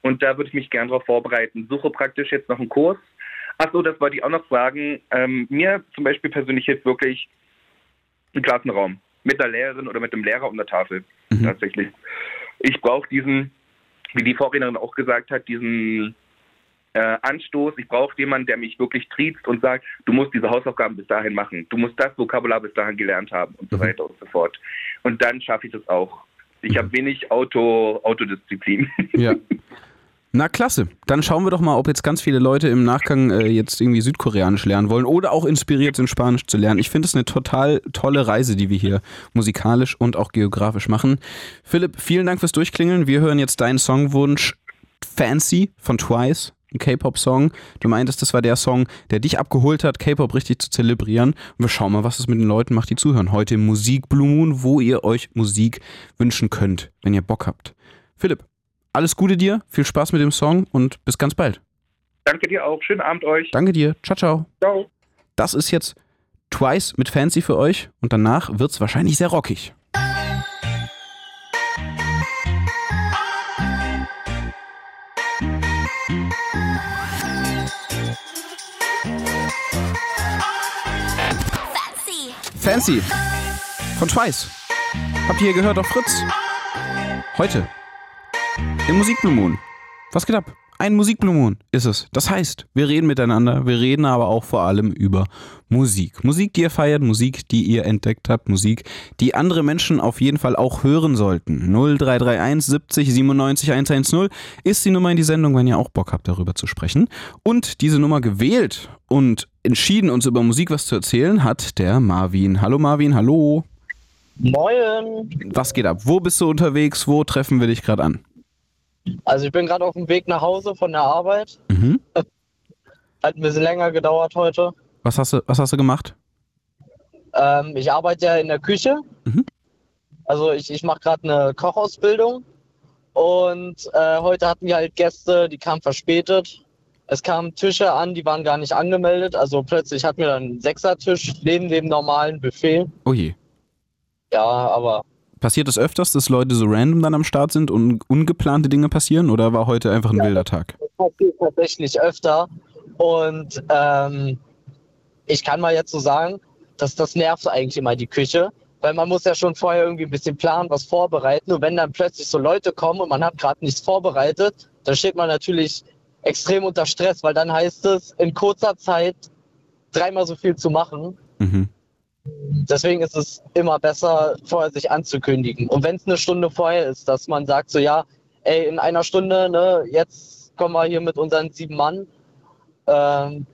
Und da würde ich mich gern darauf vorbereiten. Suche praktisch jetzt noch einen Kurs. Achso, das wollte ich auch noch sagen. Ähm, mir zum Beispiel persönlich hilft wirklich ein Klassenraum. Mit einer Lehrerin oder mit einem Lehrer um der Tafel. Mhm. Tatsächlich. Ich brauche diesen, wie die Vorrednerin auch gesagt hat, diesen äh, Anstoß. Ich brauche jemanden, der mich wirklich triezt und sagt, du musst diese Hausaufgaben bis dahin machen. Du musst das Vokabular bis dahin gelernt haben und so Mhm. weiter und so fort. Und dann schaffe ich das auch. Ich habe wenig Auto, Autodisziplin. Ja. [LAUGHS] Na klasse. Dann schauen wir doch mal, ob jetzt ganz viele Leute im Nachgang äh, jetzt irgendwie Südkoreanisch lernen wollen oder auch inspiriert sind, Spanisch zu lernen. Ich finde es eine total tolle Reise, die wir hier musikalisch und auch geografisch machen. Philipp, vielen Dank fürs Durchklingeln. Wir hören jetzt deinen Songwunsch Fancy von Twice, ein K-Pop-Song. Du meintest, das war der Song, der dich abgeholt hat, K-Pop richtig zu zelebrieren. Und wir schauen mal, was es mit den Leuten macht, die zuhören. Heute im Musik Blue Moon, wo ihr euch Musik wünschen könnt, wenn ihr Bock habt. Philipp, alles Gute dir, viel Spaß mit dem Song und bis ganz bald. Danke dir auch. Schönen Abend euch. Danke dir. Ciao, ciao. Ciao. Das ist jetzt Twice mit Fancy für euch und danach wird's wahrscheinlich sehr rockig. Fancy. Fancy von Twice. Habt ihr hier gehört auf Fritz? Heute im Musik Blue Moon. Was geht ab? Ein Musik Blue Moon ist es. Das heißt, wir reden miteinander, wir reden aber auch vor allem über Musik. Musik, die ihr feiert, Musik, die ihr entdeckt habt, Musik, die andere Menschen auf jeden Fall auch hören sollten. 0331 70 97 110 ist die Nummer in die Sendung, wenn ihr auch Bock habt, darüber zu sprechen. Und diese Nummer gewählt und entschieden, uns über Musik was zu erzählen, hat der Marvin. Hallo Marvin, hallo. Moin. Was geht ab? Wo bist du unterwegs? Wo treffen wir dich gerade an? Also ich bin gerade auf dem Weg nach Hause von der Arbeit. Mhm. [LAUGHS] Hat ein bisschen länger gedauert heute. Was hast du, was hast du gemacht? Ähm, ich arbeite ja in der Küche. Mhm. Also ich, ich mache gerade eine Kochausbildung. Und äh, heute hatten wir halt Gäste, die kamen verspätet. Es kamen Tische an, die waren gar nicht angemeldet. Also plötzlich hatten wir dann einen Sechsertisch neben dem normalen Buffet. Oh je. Ja, aber Passiert es öfters, dass Leute so random dann am Start sind und ungeplante Dinge passieren? Oder war heute einfach ein wilder Tag? Das passiert tatsächlich öfter. Und ähm, ich kann mal jetzt so sagen, dass das nervt eigentlich immer die Küche. Weil man muss ja schon vorher irgendwie ein bisschen planen, was vorbereiten. Und wenn dann plötzlich so Leute kommen und man hat gerade nichts vorbereitet, dann steht man natürlich extrem unter Stress, weil dann heißt es, in kurzer Zeit dreimal so viel zu machen. Mhm. Deswegen ist es immer besser, vorher sich anzukündigen. Und wenn es eine Stunde vorher ist, dass man sagt so, ja, ey, in einer Stunde, ne, jetzt kommen wir hier mit unseren sieben Mann, ähm,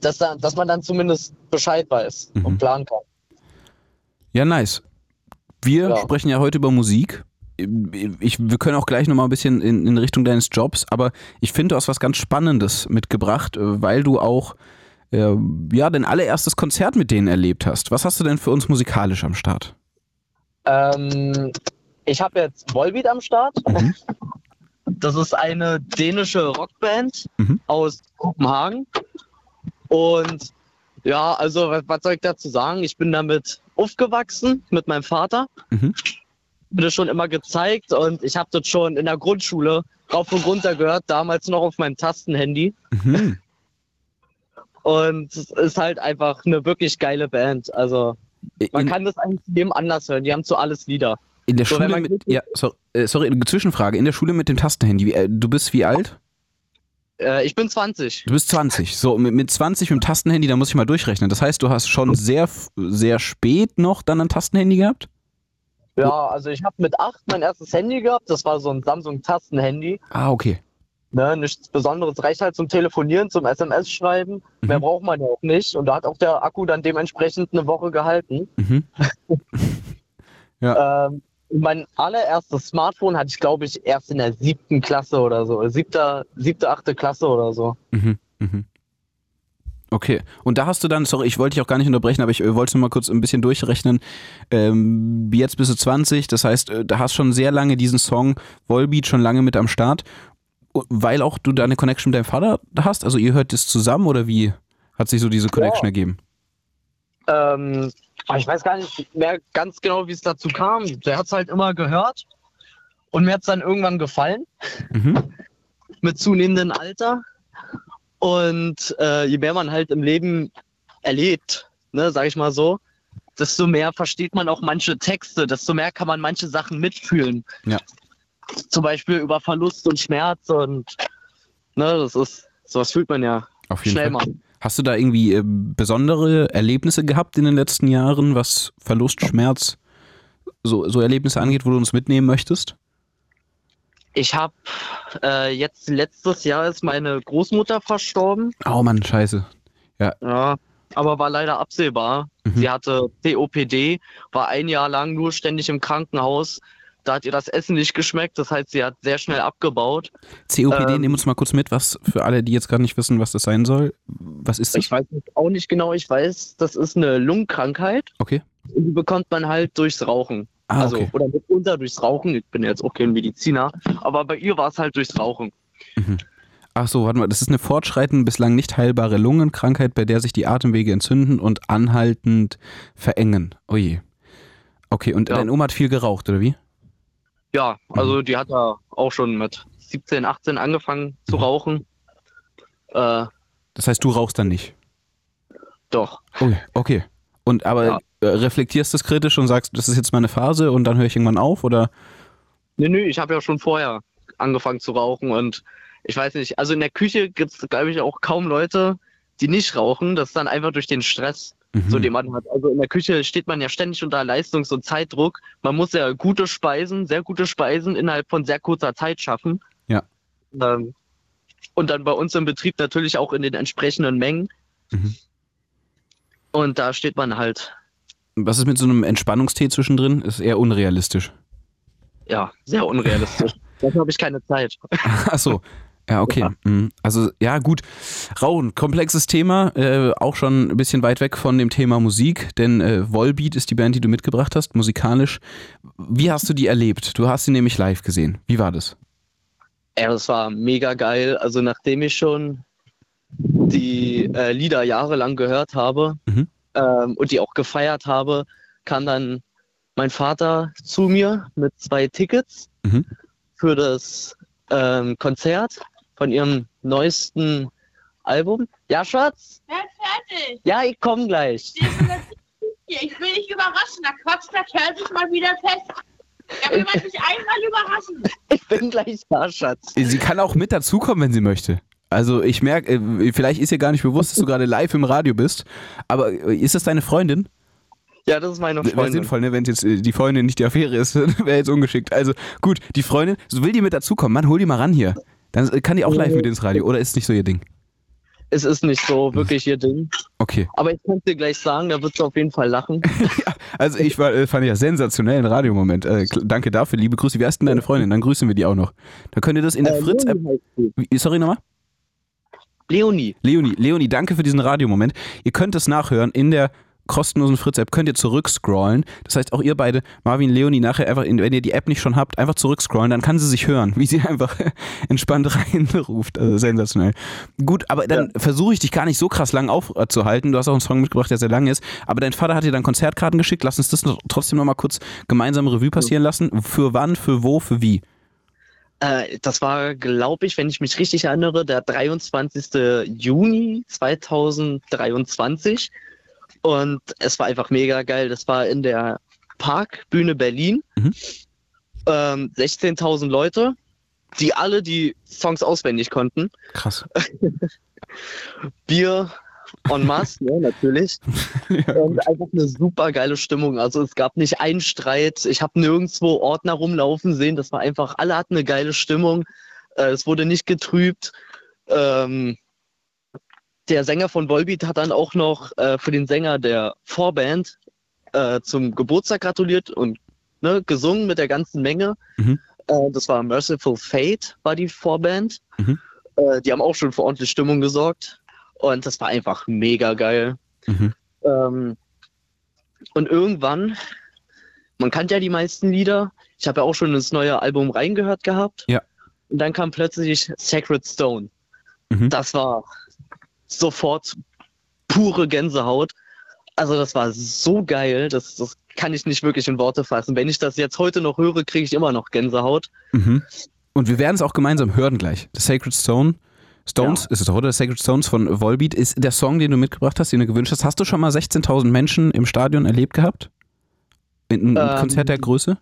dass, da, dass man dann zumindest Bescheid weiß Mhm. und planen kann. Ja, nice. Wir Ja. sprechen ja heute über Musik. Ich, wir können auch gleich nochmal ein bisschen in, in Richtung deines Jobs, aber ich finde, du hast was ganz Spannendes mitgebracht, weil du auch äh, ja, dein allererstes Konzert mit denen erlebt hast. Was hast du denn für uns musikalisch am Start? Ähm, ich habe jetzt Volbeat am Start. Mhm. Das ist eine dänische Rockband Mhm. aus Kopenhagen. Und ja, also was, was soll ich dazu sagen? Ich bin damit aufgewachsen mit meinem Vater. Mhm. Mir das schon immer gezeigt und ich habe das schon in der Grundschule rauf und runter gehört, damals noch auf meinem Tastenhandy. Mhm. Und es ist halt einfach eine wirklich geile Band. Also man kann das eigentlich jedem anders hören. Die haben zu alles Lieder. In der So, Schule mit, ja, so, äh, sorry, eine Zwischenfrage. In der Schule mit dem Tastenhandy, äh, du bist wie alt? Äh, ich bin 20. Du bist 20. So, mit, mit 20 mit dem Tastenhandy, da muss ich mal durchrechnen. Das heißt, du hast schon sehr, sehr spät noch dann ein Tastenhandy gehabt? Ja, also ich habe mit 8 mein erstes Handy gehabt. Das war so ein Samsung-Tastenhandy. Ah, okay. Ne, nichts Besonderes. Reicht halt zum Telefonieren, zum SMS-Schreiben. Mehr braucht man ja auch nicht. Und da hat auch der Akku dann dementsprechend eine Woche gehalten. Mhm. [LAUGHS] Ähm, mein allererstes Smartphone hatte ich, glaube ich, erst in der siebten Klasse oder so. Siebte, siebte achte Klasse oder so. Mhm. Mhm. Okay, und da hast du dann, sorry, ich wollte dich auch gar nicht unterbrechen, aber ich äh, wollte nur mal kurz ein bisschen durchrechnen. Ähm, jetzt bist du 20, das heißt, äh, da hast schon sehr lange diesen Song Volbeat schon lange mit am Start, weil auch du da eine Connection mit deinem Vater hast. Also ihr hört das zusammen oder wie hat sich so diese Connection ergeben? Ähm, ich weiß gar nicht mehr ganz genau, wie es dazu kam. Der hat es halt immer gehört. Und mir hat es dann irgendwann gefallen. Mhm. Mit zunehmendem Alter. Und äh, je mehr man halt im Leben erlebt, ne, sag ich mal so, desto mehr versteht man auch manche Texte, desto mehr kann man manche Sachen mitfühlen. Ja. Zum Beispiel über Verlust und Schmerz und ne, das ist, sowas fühlt man ja Auf jeden schnell Fall. mal. Hast du da irgendwie äh, besondere Erlebnisse gehabt in den letzten Jahren, was Verlust, Schmerz, so, so Erlebnisse angeht, wo du uns mitnehmen möchtest? Ich habe äh, jetzt letztes Jahr ist meine Großmutter verstorben. Oh Mann, scheiße. Ja, Ja, aber war leider absehbar. Mhm. Sie hatte COPD, war ein Jahr lang nur ständig im Krankenhaus. Da hat ihr das Essen nicht geschmeckt, das heißt, sie hat sehr schnell abgebaut. COPD, Ähm, nehmen uns mal kurz mit, was für alle, die jetzt gerade nicht wissen, was das sein soll. Was ist das? Ich weiß nicht, auch nicht genau, ich weiß, das ist eine Lungenkrankheit. Okay. Und die bekommt man halt durchs Rauchen. Ah, also, okay. oder mitunter durchs Rauchen. Ich bin jetzt auch kein Mediziner, aber bei ihr war es halt durchs Rauchen. Ach so, warte mal, das ist eine fortschreitende, bislang nicht heilbare Lungenkrankheit, bei der sich die Atemwege entzünden und anhaltend verengen. Oh je. Okay, und Ja. deine Oma hat viel geraucht, oder wie? Ja, also die hat ja auch schon mit 17, 18 angefangen zu rauchen. Äh, Das heißt, du rauchst dann nicht. doch. Oh, okay. Und aber Ja. äh, reflektierst das kritisch und sagst, das ist jetzt meine Phase und dann höre ich irgendwann auf, oder? Nö, nö, ich habe ja schon vorher angefangen zu rauchen und ich weiß nicht, also in der Küche gibt es, glaube ich, auch kaum Leute, die nicht rauchen. Das ist dann einfach durch den Stress, Mhm. so den man hat. Also in der Küche steht man ja ständig unter Leistungs- und Zeitdruck. Man muss ja gute Speisen, sehr gute Speisen innerhalb von sehr kurzer Zeit schaffen. Ja. Ähm, und dann bei uns im Betrieb natürlich auch in den entsprechenden Mengen. Mhm. Und da steht man halt, Was ist mit so einem Entspannungstee zwischendrin? Ist eher unrealistisch. ja, sehr unrealistisch. [LAUGHS] Dafür habe ich keine Zeit. Ach so. [LAUGHS] Ja, okay. Ja. Mhm. Also, ja, gut. Raun, komplexes Thema, äh, auch schon ein bisschen weit weg von dem Thema Musik, denn äh, Volbeat ist die Band, die du mitgebracht hast, musikalisch. Wie hast du die erlebt? Du hast sie nämlich live gesehen. Wie war das? Ja, das war mega geil. Also nachdem ich schon die äh, Lieder jahrelang gehört habe Mhm. ähm, und die auch gefeiert habe, kam dann mein Vater zu mir mit zwei Tickets Mhm. für das ähm, Konzert von ihrem neuesten Album. Ja, Schatz? Ja, fertig. Ja, ich komme gleich. Hier, ich will dich überraschen. Da quatscht der Kerl sich mal wieder fest. Er will man dich einmal überraschen. Ich bin gleich da, Schatz. Sie kann auch mit dazukommen, wenn sie möchte. Also ich merke, äh, vielleicht ist ihr gar nicht bewusst, dass du gerade live im Radio bist, aber äh, ist das deine Freundin? Ja, das ist meine Wäre Freundin. sinnvoll, ne? wenn jetzt äh, die Freundin nicht die Affäre ist, [LAUGHS] wäre jetzt ungeschickt. Also gut, die Freundin, so will die mit dazukommen, Mann, hol die mal ran hier. Dann kann die auch live mit ins Radio, oder ist es nicht so ihr Ding? Es ist nicht so wirklich ihr Ding. Okay. Aber ich kann es dir gleich sagen, da wird sie auf jeden Fall lachen. [LAUGHS] Also ich war, äh, fand ja sensationellen Radiomoment. Äh, danke dafür, liebe Grüße. Wie heißt denn deine Freundin? Dann grüßen wir die auch noch. Dann könnt ihr das in der Äh, Fritz-App. Sorry nochmal? Leonie. Leonie, Leonie, danke für diesen Radiomoment. Ihr könnt es nachhören in der kostenlosen Fritz-App, könnt ihr zurückscrollen. Das heißt, auch ihr beide, Marvin, Leonie, nachher einfach, in, wenn ihr die App nicht schon habt, einfach zurückscrollen, dann kann sie sich hören, wie sie [LAUGHS] einfach entspannt reinruft. Also sensationell. Gut, aber dann versuche ich dich gar nicht so krass lang aufzuhalten. Du hast auch einen Song mitgebracht, der sehr lang ist. Aber dein Vater hat dir dann Konzertkarten geschickt. Lass uns das noch, trotzdem nochmal kurz gemeinsam Revue passieren lassen. Für wann, für wo, für wie? Äh, das war, glaube ich, wenn ich mich richtig erinnere, der 23. Juni 2023. Und es war einfach mega geil. Das war in der Park, Bühne Berlin. Mhm. Ähm, 16.000 Leute, die alle die Songs auswendig konnten. Krass. [LAUGHS] Bier en masse, ne, natürlich. [LAUGHS] und einfach eine super geile Stimmung. Also es gab nicht einen Streit. Ich habe nirgendwo Ordner rumlaufen sehen. Das war einfach, alle hatten eine geile Stimmung. Äh, es wurde nicht getrübt. Ähm, der Sänger von Volbeat hat dann auch noch äh, für den Sänger der Vorband äh, zum Geburtstag gratuliert und ne, gesungen mit der ganzen Menge. Mhm. Äh, das war Merciful Fate, war die Vorband. Mhm. Äh, die haben auch schon für ordentlich Stimmung gesorgt. Und das war einfach mega geil. Mhm. Ähm, und irgendwann, man kannte ja die meisten Lieder. Ich habe ja auch schon ins neue Album reingehört gehabt. Ja. Und dann kam plötzlich Sacred Stone. Mhm. Das war sofort pure Gänsehaut. Also das war so geil, das, das kann ich nicht wirklich in Worte fassen. Wenn ich das jetzt heute noch höre, kriege ich immer noch Gänsehaut. Mhm. Und wir werden es auch gemeinsam hören gleich. The Sacred Stone. Stones ist es doch, oder? The Sacred Stones von Volbeat ist der Song, den du mitgebracht hast, den du gewünscht hast. Hast du schon mal 16.000 Menschen im Stadion erlebt gehabt? In einem Ähm, Konzert der Größe?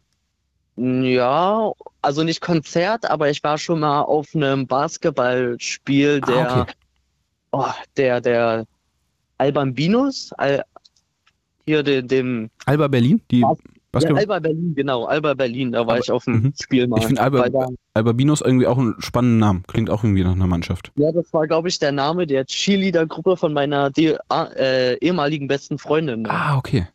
Ja, also nicht Konzert, aber ich war schon mal auf einem Basketballspiel der, Ah, okay. Oh, der, der Albambinos, Al, hier dem, dem Alba Berlin? Die Basketball? Alba Berlin, genau, Alba Berlin, da war ich auf dem Mhm. Spiel mal. Ich finde Alba, da- Alba Binos irgendwie auch einen spannenden Namen. Klingt auch irgendwie nach einer Mannschaft. Ja, das war, glaube ich, der Name der Cheerleader-Gruppe von meiner de äh, ehemaligen besten Freundin. Ah, okay.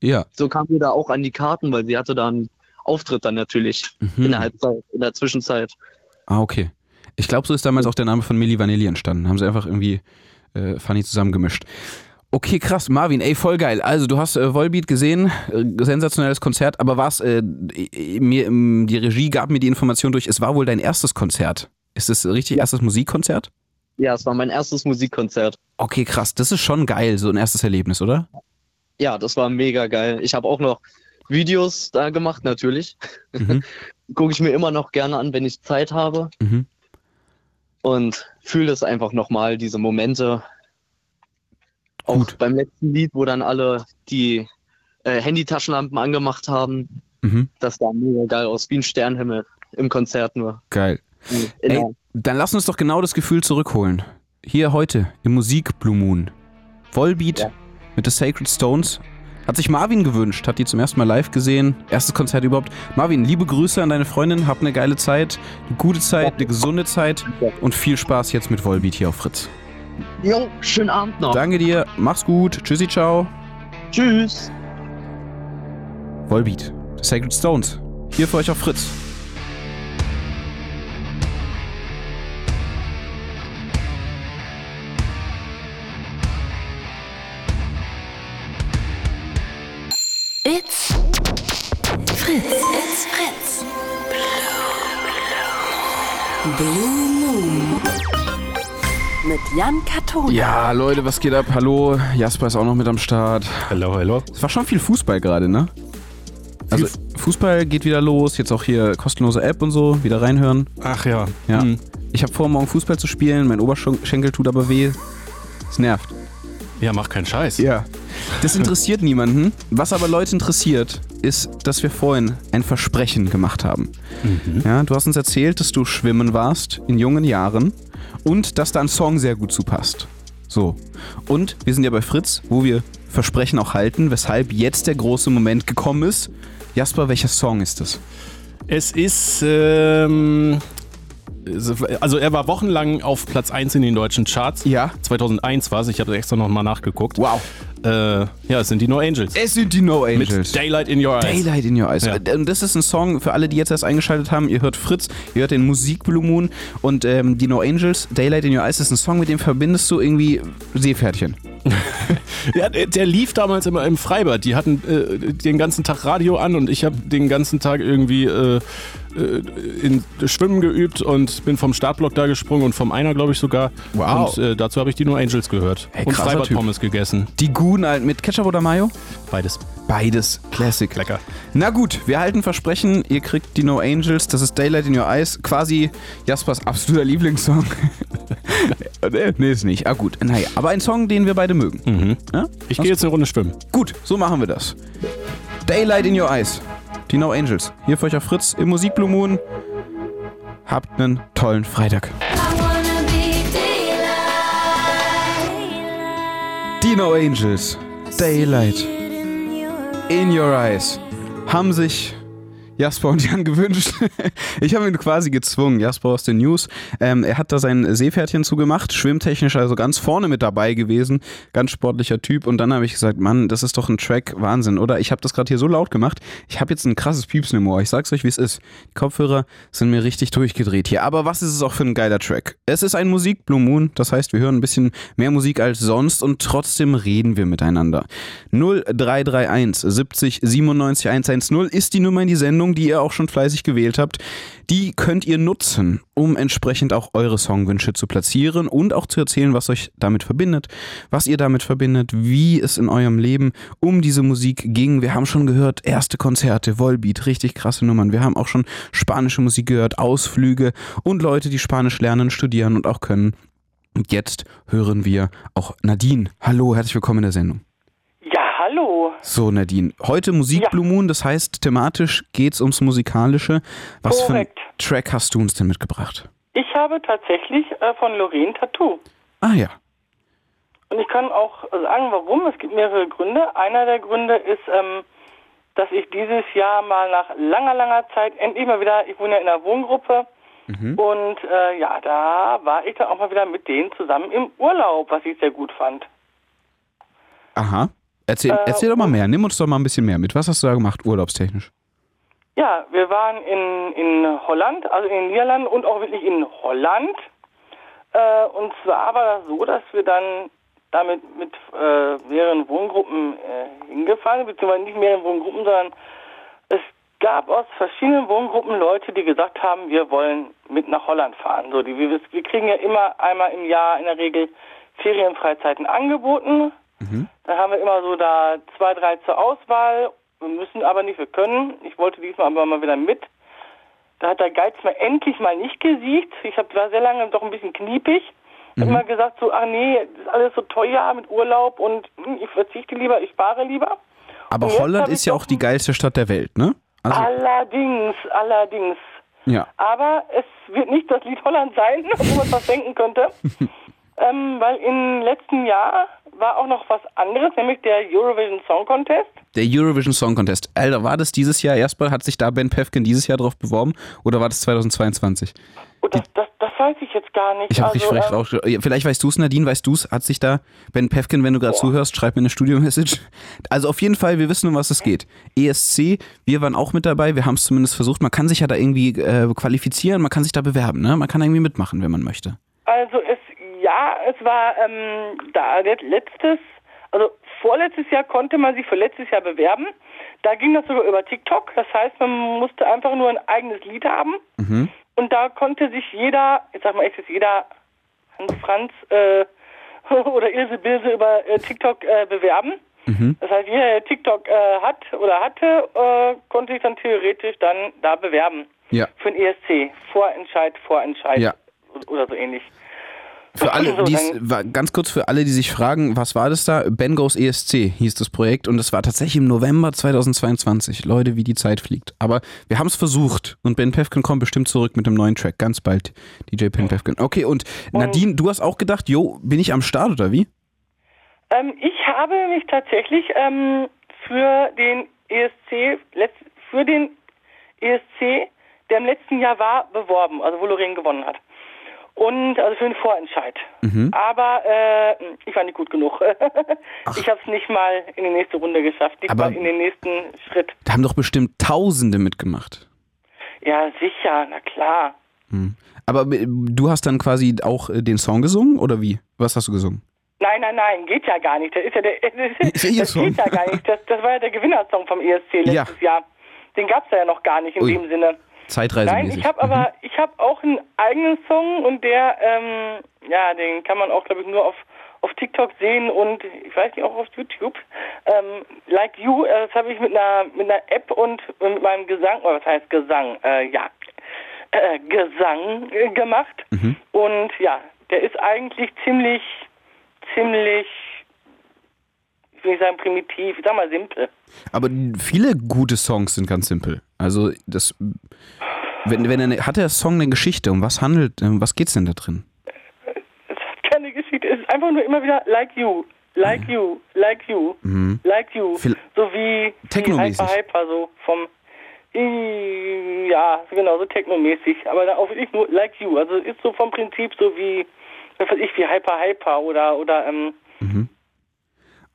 Ja. So kam wir da auch an die Karten, weil sie hatte da einen Auftritt dann natürlich Mhm. in der Halbzeit, in der Zwischenzeit. Ah, okay. Ich glaube, so ist damals auch der Name von Milli Vanilli entstanden. Haben sie einfach irgendwie äh, funny zusammengemischt. Okay, krass, Marvin, ey, voll geil. Also, du hast äh, Volbeat gesehen, äh, sensationelles Konzert, aber was, äh, mir, die Regie gab mir die Information durch, es war wohl dein erstes Konzert. Ist das richtig, erstes Musikkonzert? Ja, es war mein erstes Musikkonzert. Okay, krass, das ist schon geil, so ein erstes Erlebnis, oder? Ja, das war mega geil. Ich habe auch noch Videos da gemacht, natürlich. Mhm. [LAUGHS] Gucke ich mir immer noch gerne an, wenn ich Zeit habe. Mhm. Und fühle das einfach nochmal, diese Momente. Auch beim letzten Lied, wo dann alle die äh, Handytaschenlampen angemacht haben. Mhm. Das sah mega geil aus, wie ein Sternhimmel im Konzert nur. Geil. Ey, dann lass uns doch genau das Gefühl zurückholen. Hier heute im Musik Blue Moon. Volbeat mit The Sacred Stones. Hat sich Marvin gewünscht, hat die zum ersten Mal live gesehen. Erstes Konzert überhaupt. Marvin, liebe Grüße an deine Freundin, hab eine geile Zeit, eine gute Zeit, eine gesunde Zeit und viel Spaß jetzt mit Volbeat hier auf Fritz. Jo, schönen Abend noch. Danke dir, mach's gut, tschüssi, ciao. Tschüss. Volbeat, The Sacred Stones, hier für euch auf Fritz. Fritz. It's Fritz. Blue Moon. Mit Jan Katona. Ja, Leute, was geht ab? Hallo, Jasper ist auch noch mit am Start. Hallo, hallo. Es war schon viel Fußball gerade, ne? Also Fußball geht wieder los, jetzt auch hier kostenlose App und so, wieder reinhören. Ach ja. Ja. Hm. Ich habe vor, morgen Fußball zu spielen, mein Oberschenkel tut aber weh. Es nervt. Ja, mach keinen Scheiß. Ja. Das interessiert niemanden. Was aber Leute interessiert, ist, dass wir vorhin ein Versprechen gemacht haben. Ja, du hast uns erzählt, dass du schwimmen warst in jungen Jahren und dass da ein Song sehr gut zupasst. So. Und wir sind ja bei Fritz, wo wir Versprechen auch halten, weshalb jetzt der große Moment gekommen ist. Jasper, welcher Song ist das? Es ist, ähm, also er war wochenlang auf Platz 1 in den deutschen Charts. Ja. 2001 war es, ich habe extra nochmal nachgeguckt. Wow. Äh, ja, es sind die No Angels. Es sind die No Angels. Mit Daylight in Your Eyes. Daylight in Your Eyes. Ja. Und das ist ein Song für alle, die jetzt erst eingeschaltet haben. Ihr hört Fritz, ihr hört den Musik Blue Moon und ähm, die No Angels. Daylight in Your Eyes ist ein Song, mit dem verbindest du irgendwie Seepferdchen. [LAUGHS] Ja, der, lief damals immer im Freibad. Die hatten äh, den ganzen Tag Radio an und ich habe den ganzen Tag irgendwie äh, in Schwimmen geübt und bin vom Startblock da gesprungen und vom Einer, glaube ich, sogar. Wow. Und äh, dazu habe ich die No Angels gehört. Hey, und Freibad-Pommes gegessen. Die guten alten mit Ketchup oder Mayo? Beides. Beides. Classic. Lecker. Na gut, wir halten Versprechen, ihr kriegt die No Angels, das ist Daylight in Your Eyes, quasi Jaspers absoluter Lieblingssong. nee, [LAUGHS] nee, ist nicht. Ah gut, naja, aber ein Song, den wir beide mögen. Mhm. Ja? Ich gehe jetzt eine Runde schwimmen. Gut, so machen wir das. Daylight in Your Eyes. Die No Angels. Hier für euch auf Fritz im Musik Blue Moon. Habt einen tollen Freitag. Die No Angels. Daylight in Your Eyes. Haben sich Jasper und Jan [LAUGHS] gewünscht. Ich habe ihn quasi gezwungen, Jasper aus den News. Ähm, er hat da sein Seepferdchen zugemacht, schwimmtechnisch also ganz vorne mit dabei gewesen. Ganz sportlicher Typ. Und dann habe ich gesagt, Mann, das ist doch ein Track, Wahnsinn, oder? Ich habe das gerade hier so laut gemacht. Ich habe jetzt ein krasses Piepsen im Ohr. Ich sag's euch, wie es ist. Die Kopfhörer sind mir richtig durchgedreht hier. Aber was ist es auch für ein geiler Track? Es ist ein Musik Blue Moon. Das heißt, wir hören ein bisschen mehr Musik als sonst und trotzdem reden wir miteinander. 0331 70 97 110 ist die Nummer in die Sendung, die ihr auch schon fleißig gewählt habt. Die könnt ihr nutzen, um entsprechend auch eure Songwünsche zu platzieren und auch zu erzählen, was euch damit verbindet, was ihr damit verbindet, wie es in eurem Leben um diese Musik ging. Wir haben schon gehört, erste Konzerte, Volbeat, richtig krasse Nummern. Wir haben auch schon spanische Musik gehört, Ausflüge und Leute, die Spanisch lernen, studieren und auch können. Und jetzt hören wir auch Nadine. Hallo, herzlich willkommen in der Sendung. Ja. So, Nadine. Heute Musik Blue Moon, das heißt, thematisch geht's ums Musikalische. Was Korrekt. für einen Track hast du uns denn mitgebracht? Ich habe tatsächlich äh, von Lorraine Tattoo. Ah ja. Und ich kann auch sagen, warum. Es gibt mehrere Gründe. Einer der Gründe ist, ähm, dass ich dieses Jahr mal nach langer, langer Zeit endlich mal wieder, ich wohne ja in einer Wohngruppe, und äh, ja, da war ich dann auch mal wieder mit denen zusammen im Urlaub, was ich sehr gut fand. Aha. Erzähl, Äh, erzähl doch mal mehr. Nimm uns doch mal ein bisschen mehr mit. Was hast du da gemacht, urlaubstechnisch? Ja, wir waren in, in Holland, also in den Niederlanden und auch wirklich in Holland. Äh, und zwar war das so, dass wir dann damit mit äh, mehreren Wohngruppen äh, hingefahren sind, beziehungsweise nicht mehreren Wohngruppen, sondern es gab aus verschiedenen Wohngruppen Leute, die gesagt haben, wir wollen mit nach Holland fahren. So, die, wir, wir kriegen ja immer einmal im Jahr in der Regel Ferienfreizeiten angeboten. Da haben wir immer so da zwei, drei zur Auswahl. Wir müssen aber nicht, wir können. Ich wollte diesmal aber mal wieder mit. Da hat der Geiz mal endlich mal nicht gesiegt. Ich hab, war sehr lange doch ein bisschen kniepig. Hab immer gesagt so, ach nee, das ist alles so teuer mit Urlaub und hm, ich verzichte lieber, ich spare lieber. Aber Und Holland ist ja auch die geilste Stadt der Welt, ne? Also, allerdings, allerdings. ja. Aber es wird nicht das Lied Holland sein, [LAUGHS] wo man was denken könnte. [LAUGHS] ähm, weil im letzten Jahr war auch noch was anderes, nämlich der Eurovision Song Contest. Der Eurovision Song Contest. Alter, war das dieses Jahr erstmal? Hat sich da Ben Pefkin dieses Jahr drauf beworben? Oder war das 2022? Das, das weiß ich jetzt gar nicht. Ich habe also, richtig ähm, ähm, Vielleicht weißt du es, Nadine, weißt du es? Hat sich da Ben Pefkin, wenn du gerade zuhörst, schreib mir eine Studio-Message. Also auf jeden Fall, wir wissen, um was es geht. ESC, wir waren auch mit dabei, wir haben es zumindest versucht. Man kann sich ja da irgendwie äh, qualifizieren, man kann sich da bewerben, ne? Man kann irgendwie mitmachen, wenn man möchte. Also es, ja, es war ähm, da let- letztes, also vorletztes Jahr konnte man sich für letztes Jahr bewerben. Da ging das sogar über TikTok. Das heißt, man musste einfach nur ein eigenes Lied haben. Mhm. Und da konnte sich jeder, ich sag mal echt, jetzt jeder Hans Franz äh, [LAUGHS] oder Ilse Bilse über äh, TikTok äh, bewerben. Mhm. Das heißt, jeder, der TikTok äh, hat oder hatte, äh, konnte sich dann theoretisch dann da bewerben. Ja. Für ein ESC. Vorentscheid, Vorentscheid Ja. oder so ähnlich. Für alle, So, die's, ganz kurz für alle, die sich fragen, was war das da? Ben Goes ESC hieß das Projekt und es war tatsächlich im November 2022. Leute, wie die Zeit fliegt. Aber wir haben es versucht und Ben Pefkin kommt bestimmt zurück mit dem neuen Track. Ganz bald, DJ Ben Pefkin. Okay, und Nadine, du hast auch gedacht, jo, bin ich am Start oder wie? Ähm, ich habe mich tatsächlich ähm, für den ESC, für den ESC, der im letzten Jahr war, beworben, also wo Lorraine gewonnen hat. Und also für den Vorentscheid. Mhm. Aber äh, ich war nicht gut genug. [LAUGHS] ich habe es nicht mal in die nächste Runde geschafft, nicht Aber- mal in den nächsten Schritt. Da haben doch bestimmt Tausende mitgemacht. Ja, sicher, na klar. Hm. Aber äh, du hast dann quasi auch äh, den Song gesungen oder wie? Was hast du gesungen? Nein, nein, nein, geht ja gar nicht. Das ist ja der, [LAUGHS] ja das Song. geht ja gar nicht. Das, das war ja der Gewinnersong vom ESC [LAUGHS] letztes Jahr. Den gab es ja noch gar nicht in Ui. dem Sinne. Zeitreisemäßig. Nein, ich habe aber, ich habe auch einen eigenen Song und der, ähm, ja, den kann man auch, glaube ich, nur auf auf TikTok sehen und ich weiß nicht auch auf YouTube. Ähm, like You, äh, das habe ich mit einer mit einer App und mit meinem Gesang, oder was heißt Gesang? Äh, ja, äh, Gesang äh, gemacht. Und ja, der ist eigentlich ziemlich, ziemlich, ich will nicht sagen primitiv, ich sag mal simpel. Aber viele gute Songs sind ganz simpel. Also das, wenn, wenn er, hat der Song eine Geschichte? Um was handelt, um was geht's denn da drin? Keine Geschichte, es ist einfach nur immer wieder like you, like you, like you, Mhm. like you. Viel- so wie. Hyper Hyper, so vom, ja, genau, so technomäßig, aber dann auch wirklich nur like you. Also ist so vom Prinzip so wie, was weiß ich, wie Hyper Hyper oder, oder, ähm,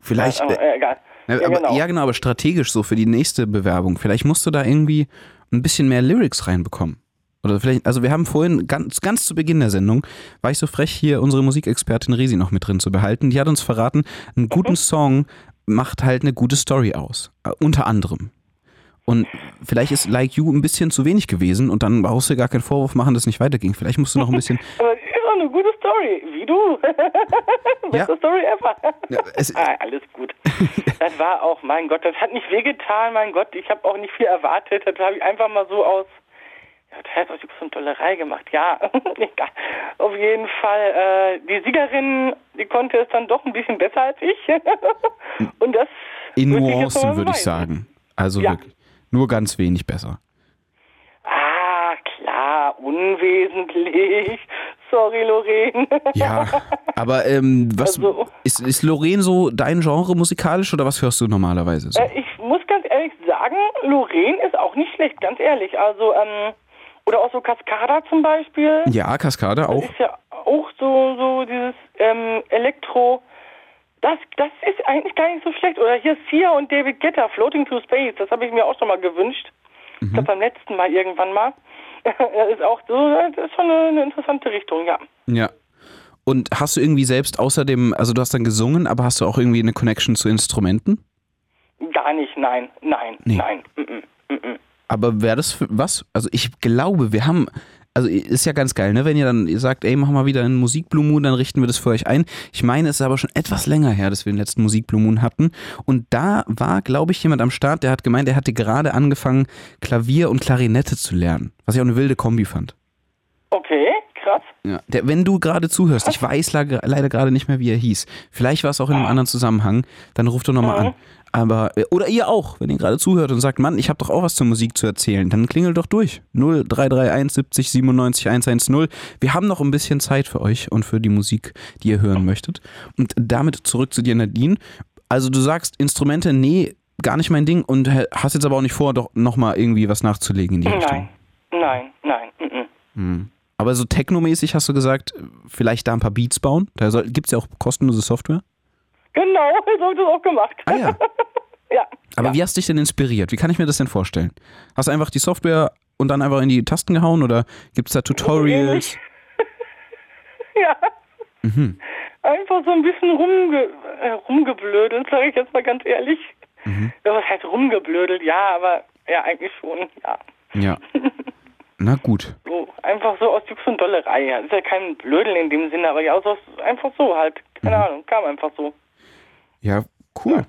Vielleicht. ja, äh, äh, egal. Ja, Ja, aber, genau. ja, genau, aber strategisch so für die nächste Bewerbung. Vielleicht musst du da irgendwie ein bisschen mehr Lyrics reinbekommen. Oder vielleicht, also wir haben vorhin ganz, ganz zu Beginn der Sendung, war ich so frech, hier unsere Musikexpertin Resi noch mit drin zu behalten. Die hat uns verraten, einen guten Song macht halt eine gute Story aus. Äh, unter anderem. Und vielleicht ist Like You ein bisschen zu wenig gewesen und dann brauchst du gar keinen Vorwurf machen, dass es nicht weiterging. Vielleicht musst du noch ein bisschen. [LAUGHS] Aber eine gute Story, wie du. [LAUGHS] Beste Story ever. [LAUGHS] ah, alles gut. [LAUGHS] das war auch, mein Gott, das hat nicht wehgetan, mein Gott. Ich habe auch nicht viel erwartet. Das habe ich einfach mal so aus, ja, das heißt aus so eine Tollerei gemacht. Ja, egal. Auf jeden Fall, äh, die Siegerin, die konnte es dann doch ein bisschen besser als ich. Und das In Nuancen würde ich sagen. Also Ja. wirklich. Nur ganz wenig besser. Ah, klar, unwesentlich. Sorry, Lorraine. Ja, aber ähm, was Also- ist, ist Lorraine so dein Genre musikalisch oder was hörst du normalerweise so? Äh, ich muss ganz ehrlich sagen, Lorraine ist auch nicht schlecht, ganz ehrlich. Also, ähm, oder auch so Cascada zum Beispiel. Ja, Kaskade auch. Ist ja auch so, so dieses ähm, Elektro. Das, das ist eigentlich gar nicht so schlecht. Oder hier Sia und David Guetta, Floating Through Space. Das habe ich mir auch schon mal gewünscht. Ich glaube beim letzten Mal irgendwann mal. das [LAUGHS] ist auch so, das ist schon eine, eine interessante Richtung, ja. Ja. Und hast du irgendwie selbst außerdem, also du hast dann gesungen, aber hast du auch irgendwie eine Connection zu Instrumenten? Gar nicht, nein, nein, Nee. nein. Mm -mm, mm -mm. Aber wäre das für was? Also ich glaube, wir haben, also ist ja ganz geil, ne? Wenn ihr dann ihr sagt, ey, mach mal wieder einen Musik Blue Moon, dann richten wir das für euch ein. Ich meine, es ist aber schon etwas länger her, dass wir den letzten Musik Blue Moon hatten. Und da war, glaube ich, jemand am Start, der hat gemeint, er hatte gerade angefangen, Klavier und Klarinette zu lernen. Was ich auch eine wilde Kombi fand. Okay, krass. Ja, der, wenn du gerade zuhörst, ich weiß leider, gerade nicht mehr, wie er hieß. Vielleicht war es auch in einem anderen Zusammenhang, dann ruft doch nochmal an. Aber, oder ihr auch, wenn ihr gerade zuhört und sagt, Mann, ich habe doch auch was zur Musik zu erzählen, dann klingelt doch durch. 0331 70 97 110. Wir haben noch ein bisschen Zeit für euch und für die Musik, die ihr hören möchtet. Und damit zurück zu dir, Nadine. Also du sagst, Instrumente, nee, gar nicht mein Ding und hast jetzt aber auch nicht vor, doch nochmal irgendwie was nachzulegen in die Richtung. Nein, nein, nein. Mm -mm. Hm. Aber so technomäßig hast du gesagt, vielleicht da ein paar Beats bauen? Da gibt es ja auch kostenlose Software. Genau, [LAUGHS] so habe ich das auch gemacht. Ah ja. [LAUGHS] ja. Aber wie hast du dich denn inspiriert? Wie kann ich mir das denn vorstellen? Hast du einfach die Software und dann einfach in die Tasten gehauen oder gibt es da Tutorials? [LAUGHS] Ja, Mhm. einfach so ein bisschen rumge äh, rumgeblödelt, sage ich jetzt mal ganz ehrlich. Mhm. Ja, was heißt rumgeblödelt? Ja, aber ja, eigentlich schon, ja. Ja. [LAUGHS] Na gut. So, einfach so aus Jux und Dollerei. Ja. Ist ja kein Blödel in dem Sinne, aber ja, so, einfach so halt. Keine Ahnung, kam einfach so. Ja, cool.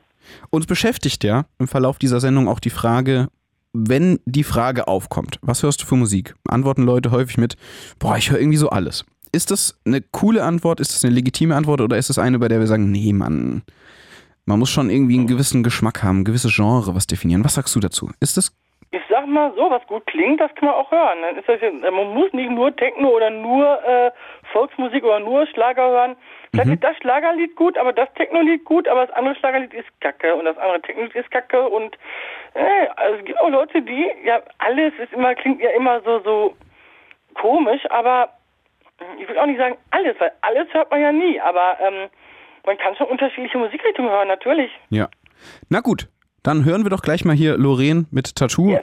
Uns beschäftigt ja im Verlauf dieser Sendung auch die Frage, wenn die Frage aufkommt, was hörst du für Musik? Antworten Leute häufig mit, boah, ich höre irgendwie so alles. Ist das eine coole Antwort? Ist das eine legitime Antwort? Oder ist das eine, bei der wir sagen, nee, Mann, man muss schon irgendwie einen gewissen Geschmack haben, ein gewisses Genre was definieren? Was sagst du dazu? Ist das Ich sag mal so, was gut klingt, das kann man auch hören. Dann ist das man muss nicht nur Techno oder nur äh, Volksmusik oder nur Schlager hören. Vielleicht ist das Schlagerlied gut, aber das Techno-Lied gut, aber das andere Schlagerlied ist kacke und das andere Techno-Lied ist kacke und äh, also es gibt auch Leute, die, ja, alles ist immer, klingt ja immer so, so komisch, aber ich will auch nicht sagen alles, weil alles hört man ja nie, aber ähm, man kann schon unterschiedliche Musikrichtungen hören, natürlich. Ja. Na gut, dann hören wir doch gleich mal hier Lorraine mit Tattoo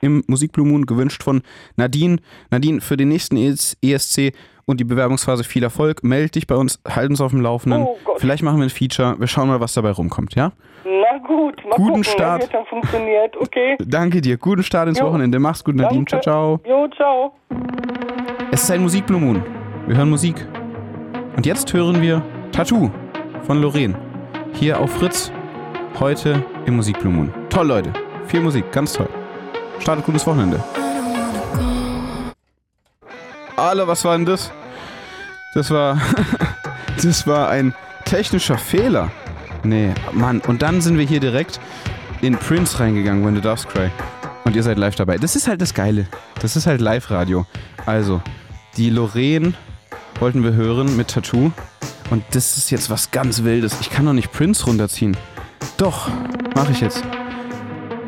im Musik Blue Moon, gewünscht von Nadine. Nadine, für den nächsten ES ESC und die Bewerbungsphase viel Erfolg. Meld dich bei uns, halt uns auf dem Laufenden. Oh. Vielleicht machen wir ein Feature. Wir schauen mal, was dabei rumkommt, ja? Na gut, mal Guten gucken, Start. wie das dann funktioniert, okay? [LAUGHS] Danke dir. Guten Start ins Jo. Wochenende. Mach's gut, Nadine. Danke. Ciao, ciao. Jo, ciao. Es ist ein Musik Blue Moon. Wir hören Musik. Und jetzt hören wir Tattoo von Lorraine. Hier auf Fritz. Heute im Musik Blue Moon. Toll, Leute. Viel Musik. Ganz toll. Startet gutes Wochenende. Alle, was war denn das? Das war. [LAUGHS] das war ein technischer Fehler. Nee, Mann. Und dann sind wir hier direkt in Prince reingegangen, When the Doves Cry. Und ihr seid live dabei. Das ist halt das Geile. Das ist halt Live-Radio. Also, die Lorraine wollten wir hören mit Tattoo. Und das ist jetzt was ganz Wildes. Ich kann doch nicht Prince runterziehen. Doch, mache ich jetzt.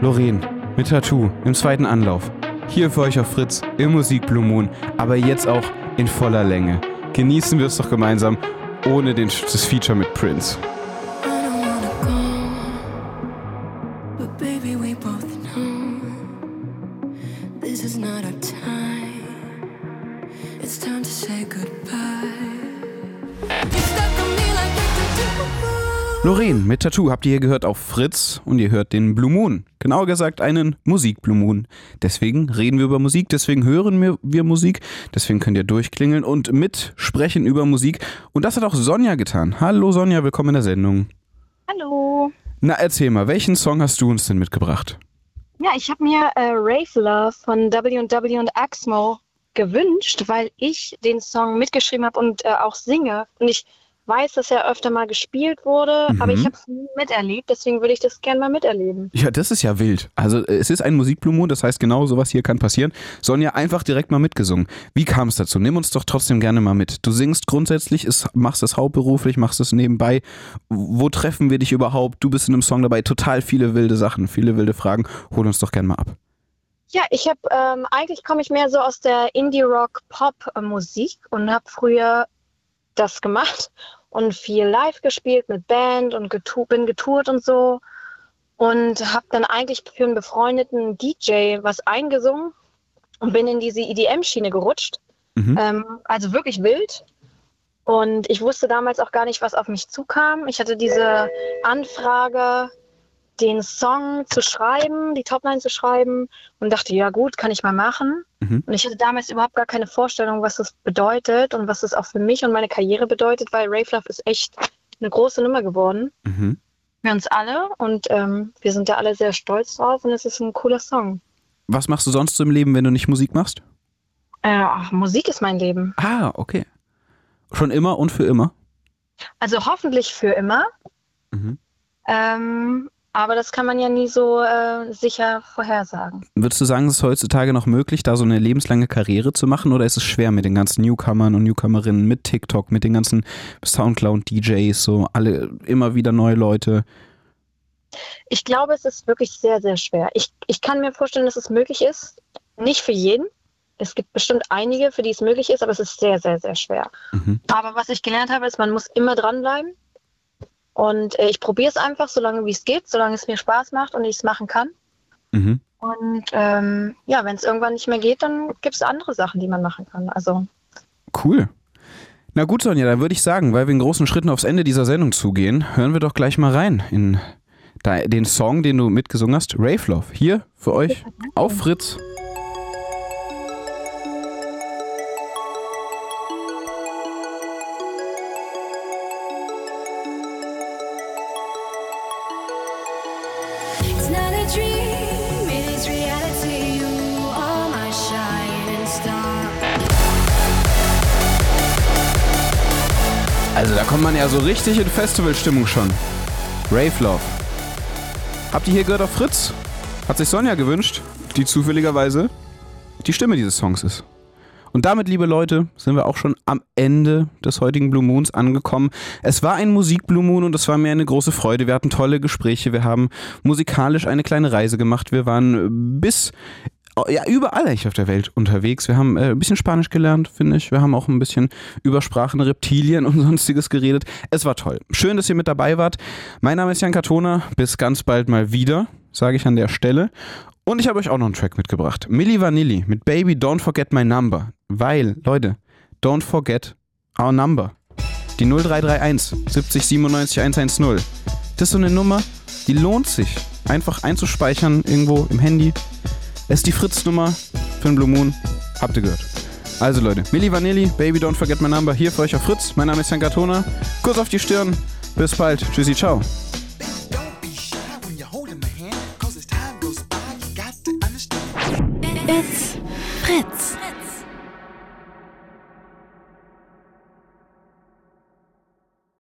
Lorraine mit Tattoo im zweiten Anlauf. Hier für euch auf Fritz im Musik Moon, aber jetzt auch in voller Länge. Genießen wir es doch gemeinsam, ohne den, das Feature mit Prince. Lorraine mit Tattoo habt ihr hier gehört auf Fritz und ihr hört den Blue Moon. Genauer gesagt einen Musik Blue Moon. Deswegen reden wir über Musik, deswegen hören wir, wir Musik, deswegen könnt ihr durchklingeln und mitsprechen über Musik. Und das hat auch Sonja getan. Hallo Sonja, willkommen in der Sendung. Hallo. Na erzähl mal, welchen Song hast du uns denn mitgebracht? Ja, ich habe mir äh, Rave Love von W&W und Axmo gewünscht, weil ich den Song mitgeschrieben habe und äh, auch singe. Und ich weiß, dass er öfter mal gespielt wurde, Mhm. aber ich habe es nie miterlebt. Deswegen würde ich das gerne mal miterleben. Ja, das ist ja wild. Also es ist ein Musik Blue Moon, das heißt genau sowas hier kann passieren. Sonja einfach direkt mal mitgesungen. Wie kam es dazu? Nimm uns doch trotzdem gerne mal mit. Du singst grundsätzlich, ist, machst es hauptberuflich, machst es nebenbei. Wo treffen wir dich überhaupt? Du bist in einem Song dabei, total viele wilde Sachen, viele wilde Fragen. Hol uns doch gerne mal ab. Ja, ich habe ähm, eigentlich komme ich mehr so aus der Indie-Rock-Pop-Musik und habe früher das gemacht und viel live gespielt mit Band und getu bin getourt und so und habe dann eigentlich für einen befreundeten DJ was eingesungen und bin in diese EDM-Schiene gerutscht. Ähm, also wirklich wild. Und ich wusste damals auch gar nicht, was auf mich zukam. Ich hatte diese Anfrage, den Song zu schreiben, die Topline zu schreiben und dachte, ja gut, kann ich mal machen. Mhm. Und ich hatte damals überhaupt gar keine Vorstellung, was das bedeutet und was das auch für mich und meine Karriere bedeutet, weil Rave Love ist echt eine große Nummer geworden. Mhm. Für uns alle und ähm, wir sind da alle sehr stolz drauf und es ist ein cooler Song. Was machst du sonst so im Leben, wenn du nicht Musik machst? Äh, Musik ist mein Leben. Ah, okay. Schon immer und für immer? Also hoffentlich für immer. Mhm. Ähm, aber das kann man ja nie so äh, sicher vorhersagen. Würdest du sagen, es ist heutzutage noch möglich, da so eine lebenslange Karriere zu machen oder ist es schwer mit den ganzen Newcomern und Newcomerinnen, mit TikTok, mit den ganzen Soundcloud-DJs, so alle immer wieder neue Leute? Ich glaube, es ist wirklich sehr, sehr schwer. Ich, ich kann mir vorstellen, dass es möglich ist. Nicht für jeden. Es gibt bestimmt einige, für die es möglich ist, aber es ist sehr, sehr, sehr schwer. Aber was ich gelernt habe, ist, man muss immer dranbleiben. Und äh, ich probiere es einfach, solange wie es geht, solange es mir Spaß macht und ich es machen kann. Mhm. Und ähm, ja, wenn es irgendwann nicht mehr geht, dann gibt es andere Sachen, die man machen kann. Also Cool. Na gut, Sonja, dann würde ich sagen, weil wir in großen Schritten aufs Ende dieser Sendung zugehen, hören wir doch gleich mal rein in den Song, den du mitgesungen hast, Rave Love. Hier für euch auf Fritz. Also da kommt man ja so richtig in Festivalstimmung schon. Rave Love. Habt ihr hier gehört auf Fritz? Hat sich Sonja gewünscht, die zufälligerweise die Stimme dieses Songs ist. Und damit, liebe Leute, sind wir auch schon am Ende des heutigen Blue Moons angekommen. Es war ein Musik Blue Moon und es war mir eine große Freude. Wir hatten tolle Gespräche, wir haben musikalisch eine kleine Reise gemacht. Wir waren bis ja, überall eigentlich auf der Welt unterwegs. Wir haben äh, ein bisschen Spanisch gelernt, finde ich. Wir haben auch ein bisschen über Sprachen, Reptilien und [LAUGHS] sonstiges geredet. Es war toll. Schön, dass ihr mit dabei wart. Mein Name ist Jan Katona. Bis ganz bald mal wieder, sage ich an der Stelle. Und ich habe euch auch noch einen Track mitgebracht. Milli Vanilli mit Baby Don't Forget My Number. Weil, Leute, don't forget our number. Die 0331 70 97 110. Das ist so eine Nummer, die lohnt sich. Einfach einzuspeichern irgendwo im Handy. Es ist die Fritz-Nummer für den Blue Moon. Habt ihr gehört. Also Leute, Milli Vanilli, Baby Don't Forget My Number, hier für euch auf Fritz. Mein Name ist Jan Gatona. Kuss auf die Stirn. Bis bald. Tschüssi, ciao. It's